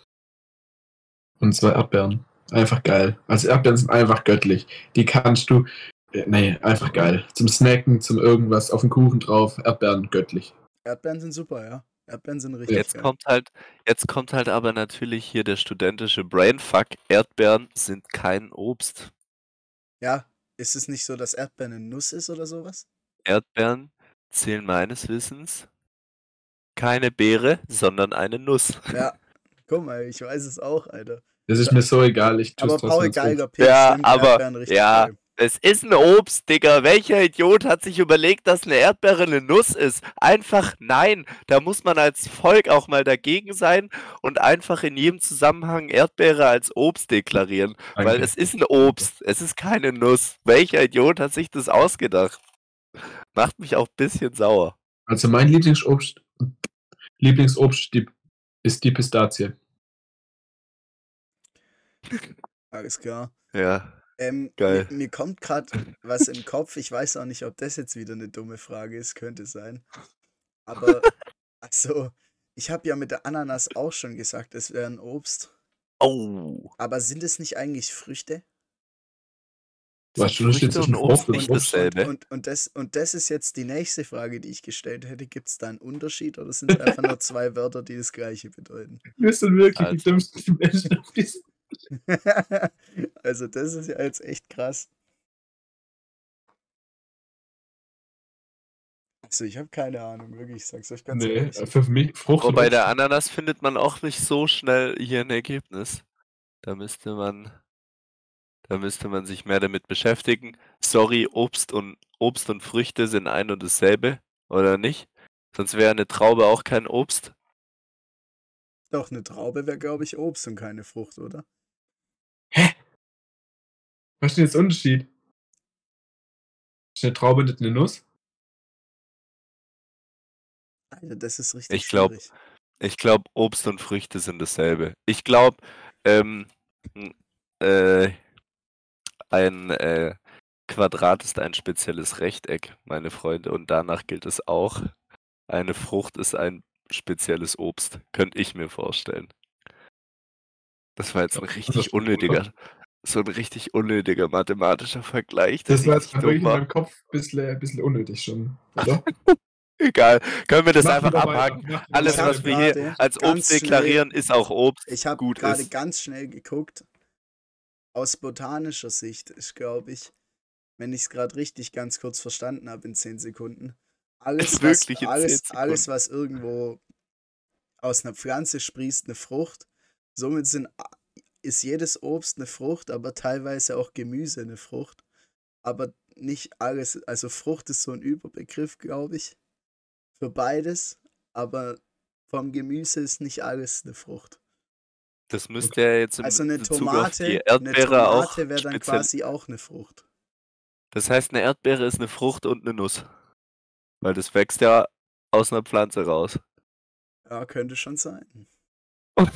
Und zwar Erdbeeren. Einfach geil. Also Erdbeeren sind einfach göttlich. Die kannst du. äh, Nee, einfach geil. Zum Snacken, zum irgendwas, auf den Kuchen drauf. Erdbeeren göttlich. Erdbeeren sind super, ja. Erdbeeren sind richtig Jetzt geil. kommt halt, jetzt kommt halt aber natürlich hier der studentische Brainfuck. Erdbeeren sind kein Obst. Ja, ist es nicht so, dass Erdbeeren eine Nuss ist oder sowas? Erdbeeren zählen meines Wissens keine Beere, sondern eine Nuss. Ja, guck mal, ich weiß es auch, Alter. Das ist mir so egal. Ich Aber trotzdem Paul. Geiger Pilz Ja, aber- Erdbeeren richtig ja. geil. Es ist ein Obst, Digga. Welcher Idiot hat sich überlegt, dass eine Erdbeere eine Nuss ist? Einfach nein. Da muss man als Volk auch mal dagegen sein und einfach in jedem Zusammenhang Erdbeere als Obst deklarieren. Weil Danke. es ist ein Obst. Es ist keine Nuss. Welcher Idiot hat sich das ausgedacht? Macht mich auch ein bisschen sauer. Also mein Lieblingsobst, Lieblingsobst die, ist die Pistazie. Alles klar. Ja. Ähm, Geil. Mir, mir kommt gerade was im Kopf. Ich weiß auch nicht, ob das jetzt wieder eine dumme Frage ist. Könnte sein. Aber, <laughs> also, ich habe ja mit der Ananas auch schon gesagt, es wäre ein Obst. Oh. Aber sind es nicht eigentlich Früchte? Was Früchte zwischen und Obst nicht dasselbe? Und, und, das, und das ist jetzt die nächste Frage, die ich gestellt hätte. Gibt es da einen Unterschied oder sind es einfach nur zwei Wörter, die das gleiche bedeuten? <laughs> Wir sind wirklich Also. die dümmsten Menschen auf diesem <laughs> also das ist ja jetzt echt krass. Also ich habe keine Ahnung, wirklich, ich sag's euch ganz Nee, ehrlich. für mich Frucht. Wobei und der Ananas findet man auch nicht so schnell hier ein Ergebnis. Da müsste man, da müsste man sich mehr damit beschäftigen. Sorry, Obst und Obst und Früchte sind ein und dasselbe, oder nicht? Sonst wäre eine Traube auch kein Obst. Doch, eine Traube wäre, glaube ich, Obst und keine Frucht, oder? Was ist denn jetzt der Unterschied? Ist eine Traube nicht eine Nuss? Also das ist richtig Ich glaub- schwierig. Ich glaube, Obst und Früchte sind dasselbe. Ich glaube, ähm, äh, ein äh, Quadrat ist ein spezielles Rechteck, meine Freunde, und danach gilt es auch. Eine Frucht ist ein spezielles Obst, könnte ich mir vorstellen. Das war jetzt ein richtig unnötiger, so ein richtig unnötiger mathematischer Vergleich, Das war jetzt richtig wirklich in meinem Kopf ein bisschen, ein bisschen unnötig schon. Oder? <laughs> Egal, können wir das Machen einfach weiter, abhaken. Alles, was wir hier als Obst schnell- deklarieren, ist auch Obst. Ich habe gerade ganz schnell geguckt. Aus botanischer Sicht ist, glaube ich, wenn ich es gerade richtig ganz kurz verstanden habe in 10 Sekunden, alles, <laughs> was, Wirklich in 10 alles, Sekunden. alles, was irgendwo aus einer Pflanze sprießt, eine Frucht. Somit sind, ist jedes Obst eine Frucht, aber teilweise auch Gemüse eine Frucht. Aber nicht alles, also Frucht ist so ein Überbegriff, glaube ich, für beides. Aber vom Gemüse ist nicht alles eine Frucht. Das müsste ja jetzt im Also eine Bezug auf Tomate, die eine Erdbeere auch Tomate wäre dann quasi auch eine Frucht. Das heißt, eine Erdbeere ist eine Frucht und eine Nuss. Weil das wächst ja aus einer Pflanze raus. Ja, könnte schon sein. <laughs>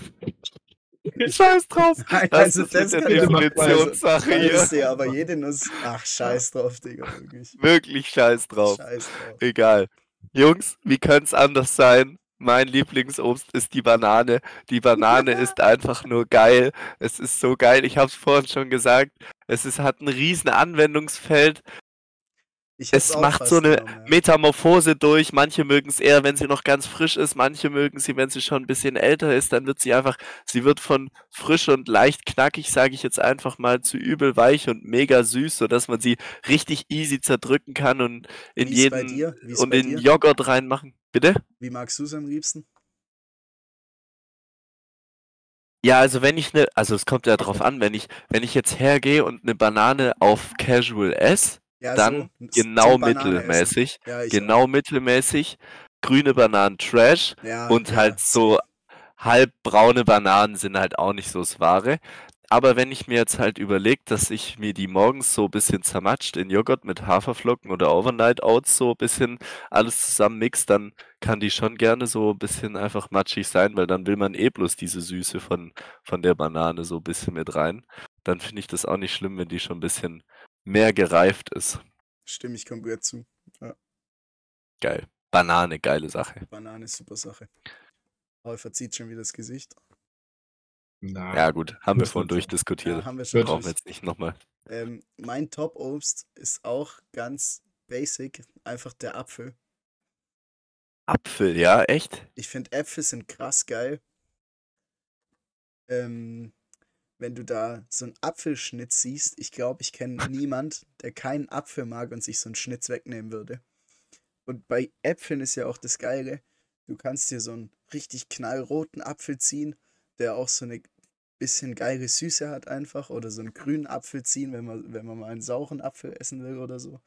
Scheiß drauf. <laughs> Nein, Das also ist das eine. Definitionssache hier. ist ja, aber jede Nuss. Ach, scheiß drauf, Digga, wirklich. Wirklich scheiß drauf. Scheiß drauf. Egal. Jungs, wie könnte es anders sein? Mein Lieblingsobst ist die Banane. Die Banane ist einfach nur geil. Es ist so geil. Ich habe es vorhin schon gesagt. Es ist, hat ein riesen Anwendungsfeld. Es macht so eine genommen, ja. Metamorphose durch. Manche mögen es eher, wenn sie noch ganz frisch ist. Manche mögen sie, wenn sie schon ein bisschen älter ist. Dann wird sie einfach, sie wird von frisch und leicht knackig, sage ich jetzt einfach mal, zu übel weich und mega süß, sodass man sie richtig easy zerdrücken kann und in jeden und in dir? Joghurt reinmachen. Bitte? Wie magst du es am liebsten? Ja, also wenn ich ne, also es kommt ja drauf an, wenn ich, wenn ich jetzt hergehe und eine Banane auf Casual esse, Ja, dann so, genau mittelmäßig, Ja, genau mittelmäßig, grüne Bananen Trash auch. Ja, und halt so halb braune Bananen sind halt auch nicht so das Wahre. Aber wenn ich mir jetzt halt überlege, dass ich mir die morgens so ein bisschen zermatscht in Joghurt mit Haferflocken oder Overnight Oats so ein bisschen alles zusammen mixt, dann kann die schon gerne so ein bisschen einfach matschig sein, weil dann will man eh bloß diese Süße von, von der Banane so ein bisschen mit rein. Dann finde ich das auch nicht schlimm, wenn die schon ein bisschen mehr gereift ist. Stimme ich komplett zu. Geil. Banane, geile Sache. Banane super Sache. Paul verzieht schon wieder das Gesicht. Na, Ja, gut, haben wir vorhin durchdiskutiert. Ja, haben wir schon. Wird- Brauchen wir jetzt nicht nochmal. Ähm, mein Top-Obst ist auch ganz basic, einfach der Apfel. Apfel, ja, echt? Ich finde Äpfel sind krass geil. Ähm, wenn du da so einen Apfelschnitz siehst, ich glaube, ich kenne <laughs> niemand, der keinen Apfel mag und sich so einen Schnitz wegnehmen würde. Und bei Äpfeln ist ja auch das Geile, du kannst dir so einen richtig knallroten Apfel ziehen, der auch so eine bisschen geile Süße hat einfach, oder so einen grünen Apfel ziehen, wenn man, wenn man mal einen sauren Apfel essen will oder so.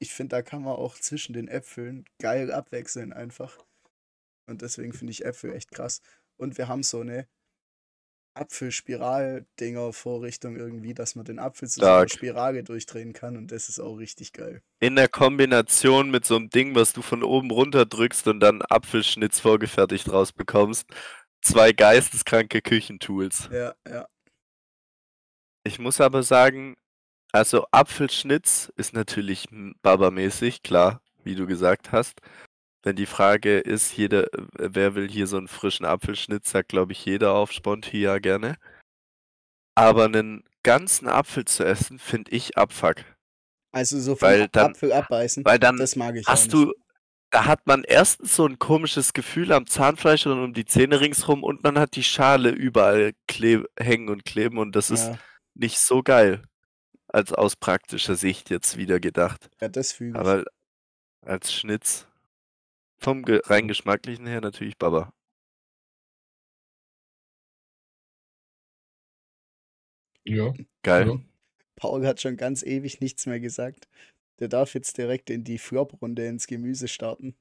Ich finde, da kann man auch zwischen den Äpfeln geil abwechseln einfach. Und deswegen finde ich Äpfel echt krass. Und wir haben so eine Apfelspiral-Dinger-Vorrichtung irgendwie, dass man den Apfel zu so einer Stark. Spirale durchdrehen kann und das ist auch richtig geil. In der Kombination mit so einem Ding, was du von oben runter drückst und dann Apfelschnitz vorgefertigt rausbekommst. Zwei geisteskranke Küchentools. Ja, ja. Ich muss aber sagen, also Apfelschnitz ist natürlich babamäßig, klar, wie du gesagt hast. Wenn die Frage ist, jeder, wer will hier so einen frischen Apfelschnitz, sagt glaube ich jeder auf Sponti ja gerne. Aber einen ganzen Apfel zu essen, finde ich Abfuck. Also so dann- Apfel abbeißen, Weil dann das mag ich hast du, da hat man erstens so ein komisches Gefühl am Zahnfleisch und um die Zähne ringsrum und man hat die Schale überall hängen und kleben und das ist Ja, nicht so geil. Als aus praktischer Sicht jetzt wieder gedacht. ja das fühle ich. Aber als Schnitz vom Ge rein geschmacklichen her natürlich Baba. Ja. Geil. Ja. Paul hat schon ganz ewig nichts mehr gesagt. Der darf jetzt direkt in die Flop-Runde ins Gemüse starten.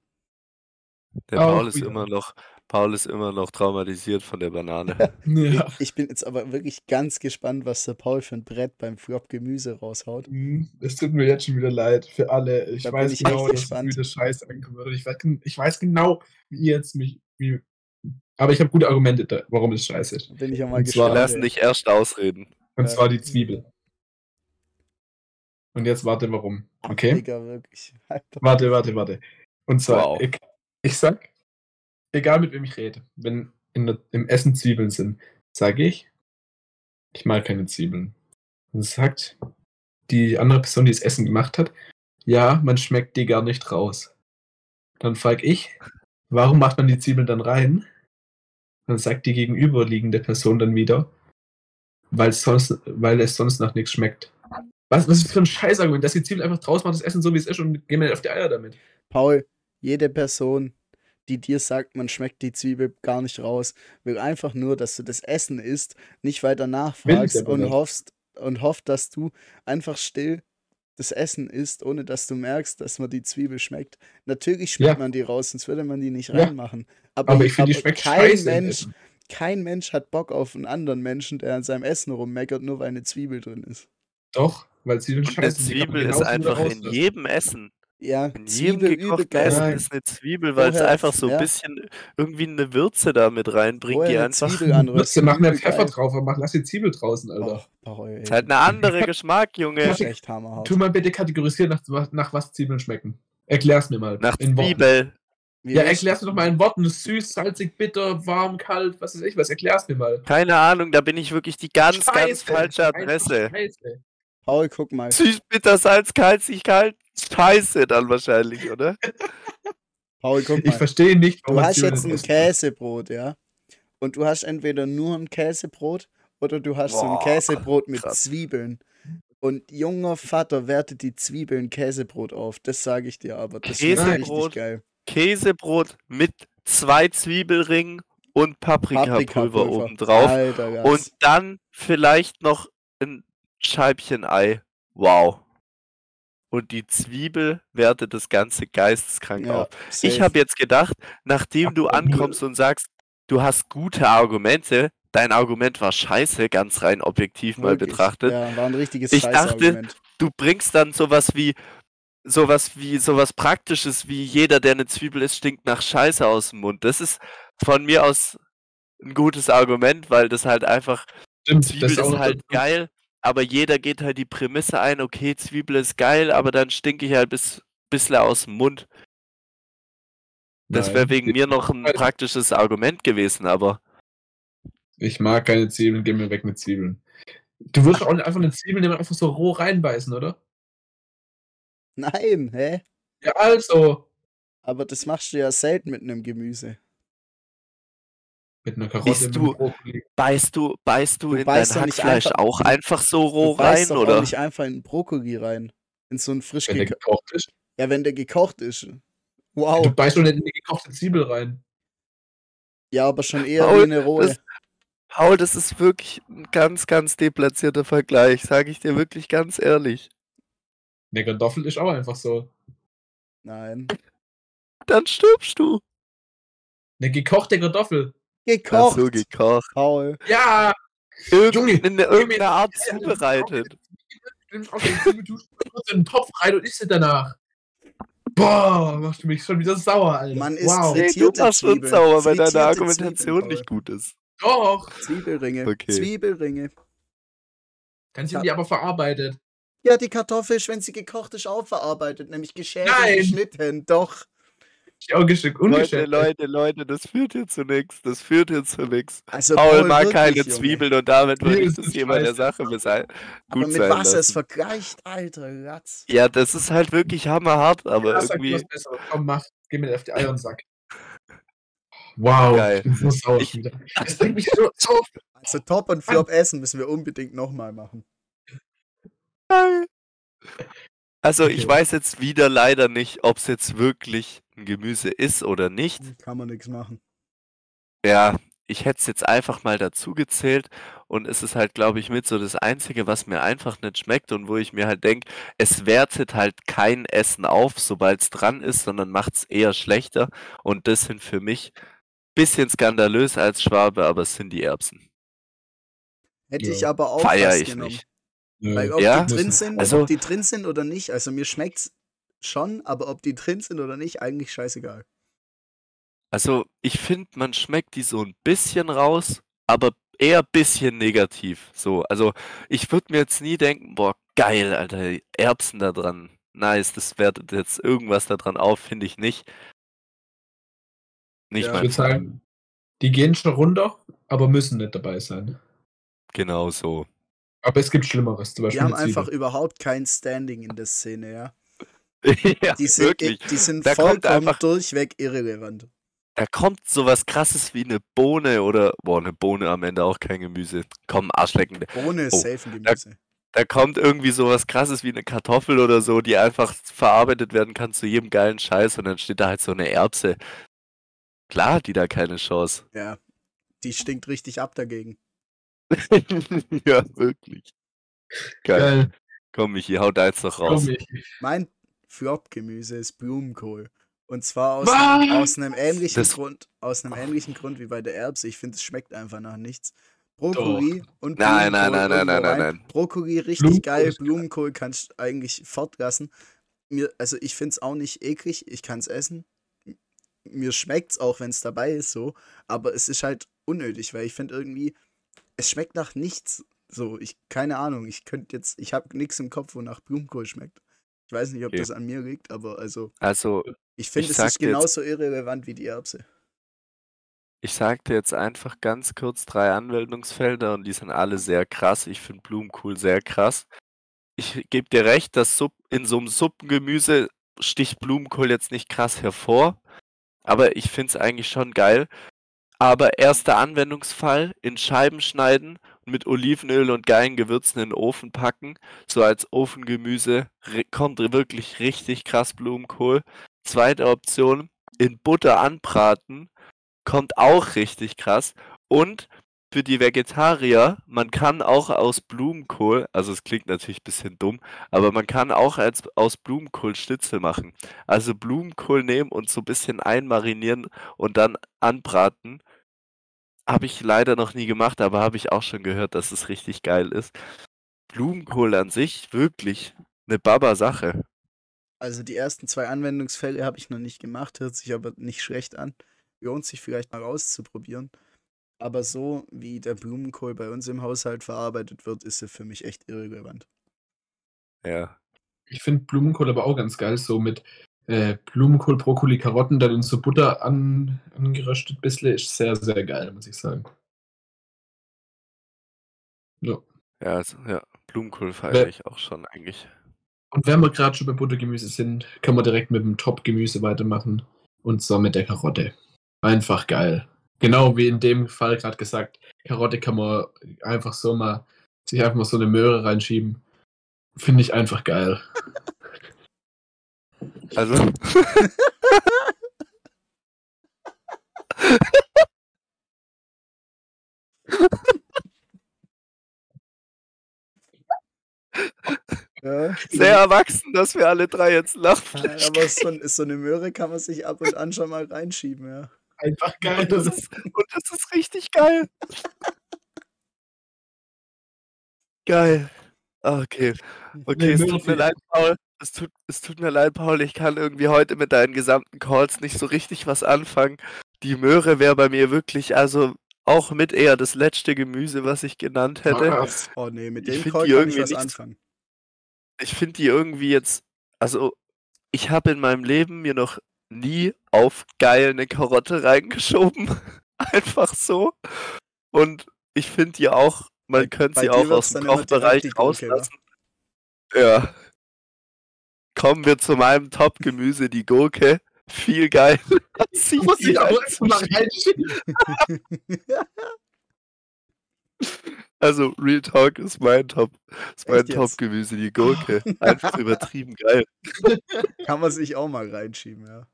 Der Paul ist immer noch, Paul ist immer noch traumatisiert von der Banane. <laughs> <laughs> Ja. Ich, ich bin jetzt aber wirklich ganz gespannt, was der Paul für ein Brett beim Flop Gemüse raushaut. Hm, Es tut mir jetzt schon wieder leid für alle. Ich Da weiß ich genau, dass es gespannt. wieder scheiße ankommen. Ich ich weiß genau, wie ihr jetzt mich. Wie, aber ich habe gute Argumente, da, warum es scheiße ist. Bin ich auch mal Und zwar- Wir gespannt. lassen ey. dich erst ausreden. Und Ja. zwar die Zwiebel. Und jetzt warte, warum. Okay? Digga, wirklich. Alter. Warte, warte, warte. Und zwar, Wow. ich, ich sag, egal mit wem ich rede, wenn in der, im Essen Zwiebeln sind, sage ich, ich mag keine Zwiebeln. Und sagt die andere Person, die das Essen gemacht hat, ja, man schmeckt die gar nicht raus. Dann frage ich, warum macht man die Zwiebeln dann rein? Dann sagt die gegenüberliegende Person dann wieder, weil es sonst, weil es sonst nach nichts schmeckt. Was, was ist das für ein Scheißargument, dass die Zwiebeln einfach draus macht, das Essen so wie es ist und gehen mir auf die Eier damit. Paul, jede Person, die dir sagt, man schmeckt die Zwiebel gar nicht raus, will einfach nur, dass du das Essen isst, nicht weiter nachfragst und hoffst und hofft, dass du einfach still das Essen isst, ohne dass du merkst, dass man die Zwiebel schmeckt. Natürlich schmeckt Ja. man die raus, sonst würde man die nicht Ja. reinmachen. Aber, Aber ich finde, die schmeckt kein scheiße. Mensch, kein Mensch hat Bock auf einen anderen Menschen, der an seinem Essen rummeckert, nur weil eine Zwiebel drin ist. Doch, weil Zwiebeln Und eine die Zwiebel ist einfach in rauslassen. jedem Essen. Ja, In jedem Zwiebel übel gekochten. Essen ist eine Zwiebel, weil es einfach so ein ja. bisschen irgendwie eine Würze da mit reinbringt, die Woher eine einfach. Zwiebel anrüsten, mach mehr Pfeffer geil. drauf, aber mach, lass die Zwiebel draußen, Alter. Och, Paul, ey. Ist halt ein anderer Geschmack, Junge. Das ist echt hammerhart. Tu mal bitte kategorisieren, nach, nach was Zwiebeln schmecken. Erklär's mir mal. Nach in Worten. Zwiebel. Wie Ja, erklär's mir doch mal in Worten. Süß, salzig, bitter, warm, kalt, was weiß ich was. Erklär's mir mal. Keine Ahnung, da bin ich wirklich die ganz, ganz Scheiße, falsche Scheiße, Adresse. Scheiße. Paul, guck mal. Süß, bitter, Salz, kalzig, kalt. Scheiße dann wahrscheinlich, oder? Paul, guck Ich mal. verstehe nicht, Du man hast jetzt ein. Käsebrot, ja? Und du hast entweder nur ein Käsebrot oder du hast so ein Boah, Käsebrot mit krass. Zwiebeln. Und junger Vater wertet die Zwiebeln Käsebrot auf. Das sage ich dir aber. Das Käsebrot geil. Käsebrot mit zwei Zwiebelringen und Paprikapulver Paprikapulver. obendrauf. Alter. Und dann vielleicht noch ein Scheibchen Ei. Wow. Und die Zwiebel wertet das Ganze geisteskrank ja, auf. Ich safe. habe jetzt gedacht, nachdem du ankommst und sagst, du hast gute Argumente, dein Argument war scheiße, ganz rein objektiv mal Wirklich. betrachtet. Ja, war ein richtiges Ich dachte. Du bringst dann sowas wie sowas wie sowas Praktisches wie jeder, der eine Zwiebel isst, stinkt nach Scheiße aus dem Mund. Das ist von mir aus ein gutes Argument, weil das halt einfach Stimmt, Zwiebel das ist, noch halt geil, aber jeder geht halt die Prämisse ein, okay, Zwiebel ist geil, aber dann stinke ich halt bis bisschen aus dem Mund. Das wäre wegen mir noch ein praktisches Argument gewesen, aber Ich mag keine Zwiebeln, geh mir weg mit Zwiebeln. Du würdest auch nicht einfach eine Zwiebel nehmen einfach so roh reinbeißen, oder? Nein, hä? Ja, also. Aber das machst du ja selten mit einem Gemüse. Mit einer Karotte, Bist du- beißt du, beißt du, Du in dein beißt nicht Hackfleisch einfach- auch du- einfach so roh du beißt rein, doch oder? auch nicht einfach in Brokkoli rein. In so einen frisch Wenn gekocht ist. Ja, wenn der gekocht ist. Du Wow. beißt doch nicht in die gekochte Zwiebel rein. Ja, aber schon eher Paul, wie eine rohe. das- Paul, das ist wirklich ein ganz, ganz deplatzierter Vergleich, sage ich dir wirklich ganz ehrlich. Eine Kartoffel ist auch einfach so. Nein. Dann stirbst du. Eine gekochte Kartoffel. Ach Gekocht. so, gekocht. Ja! Paul. Irgend, in gib mir- irgendeiner Art Ja, ja, zubereitet. Du nimmst Zwiebel, tust kurz in den Topf rein und isst sie danach. Boah, machst du mich schon wieder sauer, Alter. Man wow. frittiert- Nee, du machst Zwiebeln. sauer, weil deine Argumentation Zwiebeln, nicht gut ist. Doch. Zwiebelringe. Okay. Zwiebelringe. Dann sind die aber verarbeitet. Ja, die Kartoffel ist, wenn sie gekocht ist, auch verarbeitet, nämlich geschält und Nein. geschnitten. Doch. Geschickt, Leute. Leute, Leute, das führt hier zu nichts. Das führt hier zu nichts. Also Paul mag keine Junge. Zwiebeln und damit würde ich das Thema der. Sache besei- Aber gut mit sein was es vergleicht, alter Ratz. Ja, das ist halt wirklich hammerhart, aber Ja, irgendwie. was Besseres. Komm, mach. Geh mir auf die Eier und Sack. <laughs> Wow, Geil. ich bin so sauer Ich- wieder. Das bringt mich so, so Also Top und Flop Essen müssen wir unbedingt nochmal machen. Geil. Also ich Okay. weiß jetzt wieder leider nicht, ob es jetzt wirklich ein Gemüse ist oder nicht. Kann man nichts machen. Ja, ich hätte es jetzt einfach mal dazu gezählt und es ist halt, glaube ich, mit so das Einzige, was mir einfach nicht schmeckt und wo ich mir halt denke, es wertet halt kein Essen auf, sobald es dran ist, sondern macht es eher schlechter und das sind für mich bisschen skandalös als Schwabe, aber es sind die Erbsen. Hätte Ja. ich aber auch Feier ich genommen. nicht. Weil ob Ja? die drin sind, Also- ob die drin sind oder nicht, also mir schmeckt's schon, aber ob die drin sind oder nicht, eigentlich scheißegal. Also ich finde, man schmeckt die so ein bisschen raus, aber eher bisschen negativ. So, also ich würde mir jetzt nie denken, boah, geil, Alter, Erbsen da dran. Nice, das wertet jetzt irgendwas da dran auf, finde ich nicht. Nicht Ja. Ich mein würde sagen, die gehen schon runter, aber müssen nicht dabei sein. Genau so. Aber es gibt Schlimmeres, zum Die Beispiel haben eine Zwiebel. einfach überhaupt kein Standing in der Szene, ja. <laughs> ja, Die sind, wirklich. die sind Da kommt vollkommen einfach- durchweg irrelevant. Da kommt sowas krasses wie eine Bohne oder, boah, eine Bohne am Ende auch kein Gemüse. Komm, Arschlecken. Ohne ist Oh, safe ein Gemüse. Da kommt irgendwie sowas krasses wie eine Kartoffel oder so, die einfach verarbeitet werden kann zu jedem geilen Scheiß und dann steht da halt so eine Erbse. Klar hat die da keine Chance. Ja. Die stinkt richtig ab dagegen. <laughs> ja, wirklich. Geil. Geil. Komm, Michi, hau da jetzt noch raus. Komm, Mein Flop-Gemüse ist Blumenkohl. Und zwar aus, Was? aus einem ähnlichen Das- Grund, aus einem ähnlichen Grund wie bei der Erbse. Ich finde, es schmeckt einfach nach nichts. Brokkoli und Nein, nein, Blumenkohl nein, nein, nein, nein, rein. nein. Brokkoli richtig Blumenkohl geil. Blumenkohl kannst du eigentlich fortlassen. Mir, also ich finde es auch nicht eklig, ich kann es essen. Mir schmeckt es auch, wenn es dabei ist, so. Aber es ist halt unnötig, weil ich finde irgendwie, es schmeckt nach nichts. So, ich, keine Ahnung, ich könnte jetzt, ich habe nichts im Kopf, wonach Blumenkohl schmeckt. Ich weiß nicht, ob Okay. das an mir liegt, aber also, Also, ich finde, es ist dir jetzt- genauso irrelevant wie die Erbse. ich sag dir jetzt einfach ganz kurz drei Anwendungsfelder und die sind alle sehr krass. Ich finde Blumenkohl sehr krass. Ich gebe dir recht, dass Supp in so einem Suppengemüse sticht Blumenkohl jetzt nicht krass hervor, aber ich finde es eigentlich schon geil. Aber erster Anwendungsfall, in Scheiben schneiden und mit Olivenöl und geilen Gewürzen in den Ofen packen, so als Ofengemüse, kommt wirklich richtig krass Blumenkohl. Zweite Option, in Butter anbraten, kommt auch richtig krass. Und für die Vegetarier, man kann auch aus Blumenkohl, also es klingt natürlich ein bisschen dumm, aber man kann auch als, aus Blumenkohl Schnitzel machen. Also Blumenkohl nehmen und so ein bisschen einmarinieren und dann anbraten. Habe ich leider noch nie gemacht, aber habe ich auch schon gehört, dass es richtig geil ist. Blumenkohl an sich wirklich eine Baba-Sache. Also die ersten zwei Anwendungsfälle habe ich noch nicht gemacht, hört sich aber nicht schlecht an. Lohnt sich vielleicht mal auszuprobieren. Aber so wie der Blumenkohl bei uns im Haushalt verarbeitet wird, ist er für mich echt irrelevant. Ja. Ich finde Blumenkohl aber auch ganz geil, so mit äh, Blumenkohl, Brokkoli, Karotten, dann in so Butter an, angeröstet bisschen, ist sehr, sehr geil, muss ich sagen. Ja. Ja, also, ja. Blumenkohl Wer- feiere ich auch schon eigentlich. Und wenn wir gerade schon bei Buttergemüse sind, können wir direkt mit dem Top-Gemüse weitermachen. Und zwar mit der Karotte. Einfach geil. Genau wie in dem Fall gerade gesagt, Karotte kann man einfach so mal, sich einfach mal so eine Möhre reinschieben. Finde ich einfach geil. <laughs> Also, Ja, sehr erwachsen, dass wir alle drei jetzt lachen. aber so, so eine Möhre kann man sich ab und an schon mal reinschieben, ja. Einfach geil. Und das ist, und das ist richtig geil. <laughs> Geil. Ah, Okay. Okay, Nee, es tut mir leid, Paul. Es tut, es tut mir leid, Paul. Ich kann irgendwie heute mit deinen gesamten Calls nicht so richtig was anfangen. Die Möhre wäre bei mir wirklich, also auch mit eher das letzte Gemüse, was ich genannt hätte. Was? Oh nee, mit Ich dem find Call die kann ich irgendwie was nicht- anfangen. Ich finde die irgendwie jetzt, also ich habe in meinem Leben mir noch nie auf geil eine Karotte reingeschoben. <laughs> Einfach so. Und ich finde die auch, man könnte sie auch aus dem Kochbereich rauslassen. Ja. Kommen wir zu meinem Top-Gemüse, die Gurke. Viel geil. <laughs> Zieh Muss ich auch rein. einfach mal reinschieben. Also, Real Talk ist mein Top. Ist mein? Top-Gemüse, die Gurke. <laughs> Einfach übertrieben geil. <laughs> Kann man sich auch mal reinschieben, ja.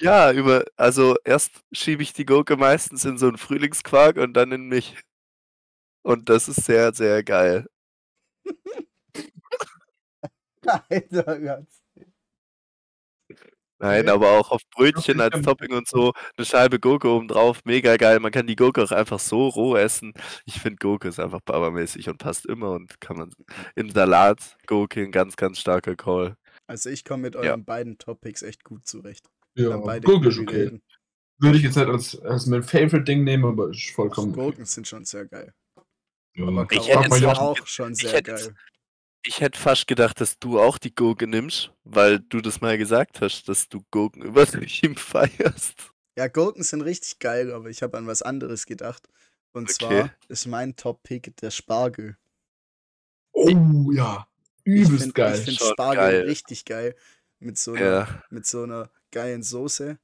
Ja, über, also erst schiebe ich die Gurke meistens in so einen Frühlingsquark und dann in mich. Und das ist sehr, sehr geil. Alter, ganz. Nein, <laughs> Okay. aber auch auf Brötchen als Topping und so eine Scheibe Gurke oben drauf, mega geil. Man kann die Gurke auch einfach so roh essen. Ich finde Gurke ist einfach barbermäßig und passt immer und kann man im Salat Gurke ein ganz, ganz starker Call. Also ich komme mit Ja. euren beiden Topics echt gut zurecht. Ja, Gurke ist okay. reden. Würde ich jetzt nicht als, als mein Favorite-Ding nehmen, aber ist Ach, vollkommen okay. Gurken sind schon sehr geil. Ja. Aber Ich hätte fast- auch schon ich sehr hätte jetzt- geil. Ich hätte fast gedacht, dass du auch die Gurke nimmst, weil du das mal gesagt hast, dass du Gurken übertrieben <laughs> feierst. Ja, Gurken sind richtig geil, aber ich habe an was anderes gedacht. Und Okay. zwar ist mein Top-Pick der Spargel. Oh ja, Ich übelst find- geil. Ich finde Spargel geil. richtig geil. Mit so, einer, Ja, mit so einer geilen Soße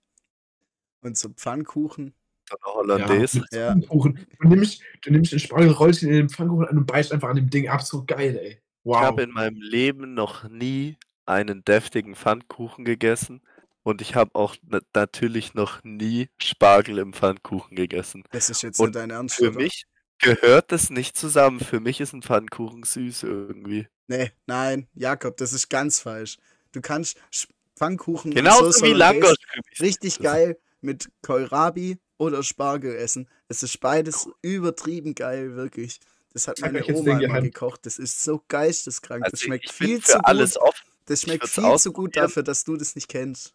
und so Pfannkuchen. So eine Hollandaise. Ja. Pfannkuchen. Du nimmst, du nimmst den Spargel, rollst ihn in den Pfannkuchen an und beißt einfach an dem Ding ab. So geil, ey. Ich Wow. habe in meinem Leben noch nie einen deftigen Pfannkuchen gegessen und ich habe auch na natürlich noch nie Spargel im Pfannkuchen gegessen. Das ist jetzt Und nicht dein Ernst, Für oder? mich gehört das nicht zusammen. Für mich ist ein Pfannkuchen süß irgendwie. Nee, nein, Jakob, das ist ganz falsch. Du kannst Pfannkuchen Genauso Soße wie Langosch richtig geil mit Kohlrabi oder Spargel essen. Es ist beides übertrieben geil, wirklich. Das hat meine Oma immer Geheim- gekocht. Das ist so geisteskrank. das Also schmeckt ich bin viel für zu alles gut. offen. Das schmeckt viel zu gut dafür, dass du das nicht kennst.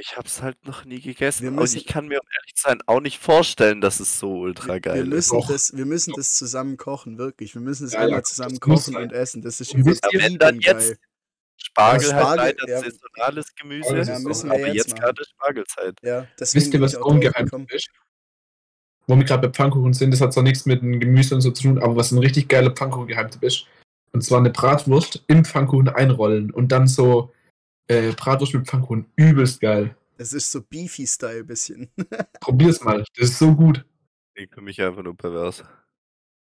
Ich habe es halt noch nie gegessen. Wir und ich kann mir, um ehrlich zu sein, auch nicht vorstellen, dass es so ultra Wir geil ist. müssen, Doch. das, wir müssen das zusammen kochen, wirklich. Wir müssen es Ja, das zusammen kochen und essen. Das ist wisst ihr, wenn dann übertrieben jetzt Spargel, halt Spargel, leider ja. saisonales Gemüse. Ja, ist müssen wir aber jetzt jetzt machen. gerade Spargelzeit. Ja, Wisst ihr, was ich auch ein gekommen. ist? Wo wir gerade bei Pfannkuchen sind, das hat zwar nichts mit dem Gemüse und so zu tun, aber was ein richtig geiler Pfannkuchen-Geheimtipp ist, und zwar eine Bratwurst im Pfannkuchen einrollen und dann so äh, Bratwurst mit Pfannkuchen. Übelst geil. Das ist so Beefy-Style bisschen. <laughs> Probier's mal. Das ist so gut. Klingt für mich einfach nur pervers.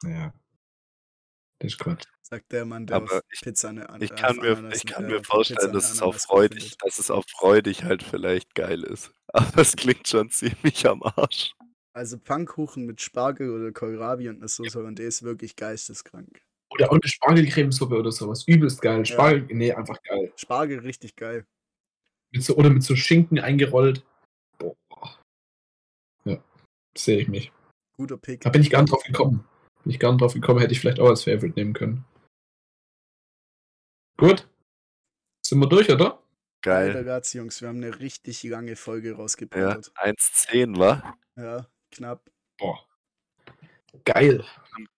Ja. Das ist Quatsch. Sagt der Mann, der Aber auf ich- Pizza eine An Ich kann auf mir, Ananas- ich kann äh, mir auf vorstellen, Pizza dass eine es auf Ananas gut freudig, findet. dass es auf freudig halt vielleicht geil ist. <laughs> Aber es klingt schon ziemlich am Arsch. Also Pfannkuchen mit Spargel oder Kohlrabi und einer Soße Hollandaise wirklich geisteskrank. Oder auch eine Spargelcremesuppe oder sowas. Übelst geil. Spargel, nee, einfach geil. Spargel richtig geil. Mit so, oder mit so Schinken eingerollt. Boah. Ja, sehe ich mich. Guter Pick. Da bin ich gar nicht drauf gekommen. Bin ich gar nicht drauf gekommen, hätte ich vielleicht auch als Favorite nehmen können. Gut. Sind wir durch, oder? Geil. Alter Graz, Jungs, wir haben eine richtig lange Folge Ja, rausgebracht. 1,10 war. Ja. knapp. Boah. Geil.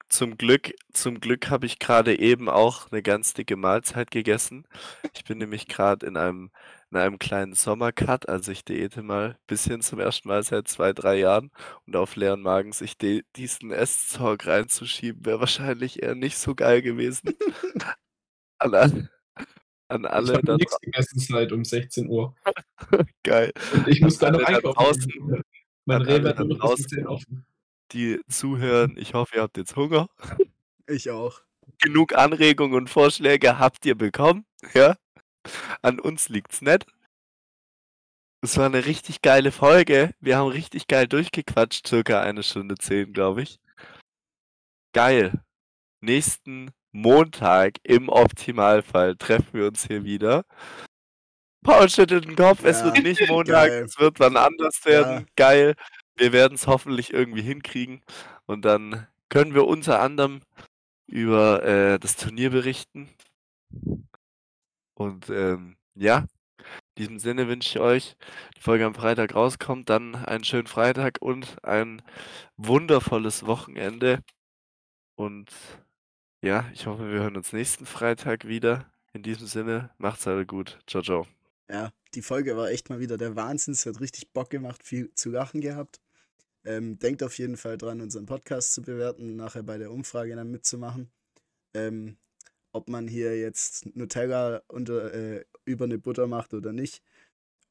Zum Glück, zum Glück habe ich gerade eben auch eine ganz dicke Mahlzeit gegessen. Ich bin nämlich gerade in einem, in einem kleinen Sommercut, also ich diete mal ein bisschen zum ersten Mal seit zwei, drei Jahren und auf leeren Magen sich de diesen Esszeug reinzuschieben, wäre wahrscheinlich eher nicht so geil gewesen. <laughs> An, alle- an Ich alle habe da nichts gegessen seit um 16 Uhr. <laughs> geil. Und ich muss da noch einkaufen. draußen- Mein Rewe hat noch draußen. 10 offen. Die zuhören, ich hoffe, ihr habt jetzt Hunger. Ich auch. genug Anregungen und Vorschläge habt ihr bekommen. Ja? An uns liegt's nicht. Es war eine richtig geile Folge. Wir haben richtig geil durchgequatscht, circa eine Stunde zehn, glaube ich. Geil. Nächsten Montag im Optimalfall treffen wir uns hier wieder. Paul schüttelt den Kopf, es Ja, wird nicht <laughs> Montag, geil. es wird wann anders werden. Ja. Geil. Wir werden es hoffentlich irgendwie hinkriegen. Und dann können wir unter anderem über äh, das Turnier berichten. Und ähm, ja, in diesem Sinne wünsche ich euch, die Folge am Freitag rauskommt, dann einen schönen Freitag und ein wundervolles Wochenende. Und ja, ich hoffe, wir hören uns nächsten Freitag wieder. In diesem Sinne, macht's alle gut. Ciao, ciao. Ja, die Folge war echt mal wieder der Wahnsinn. Es hat richtig Bock gemacht, viel zu lachen gehabt. Ähm, denkt auf jeden Fall dran, unseren Podcast zu bewerten, nachher bei der Umfrage dann mitzumachen. Ähm, ob man hier jetzt Nutella unter, äh, über eine Butter macht oder nicht.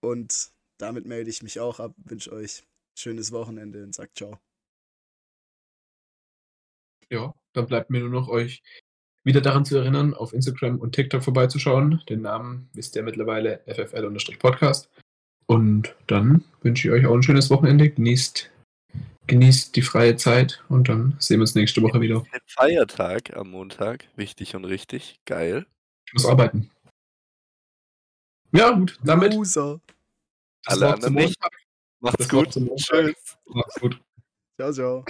Und damit melde ich mich auch ab, wünsche euch schönes Wochenende und sagt ciao. Ja, dann bleibt mir nur noch euch wieder daran zu erinnern, auf Instagram und TikTok vorbeizuschauen. Den Namen wisst ihr mittlerweile ffl-podcast. Und dann wünsche ich euch auch ein schönes Wochenende. Genießt, genießt die freie Zeit und dann sehen wir uns nächste Woche wieder. Den Feiertag am Montag, wichtig und richtig, geil. Ich muss arbeiten. Ja, gut, damit. Loser. das Alle anderen nicht. Macht's Das gut. Tschüss. Macht's gut. Ciao, ciao.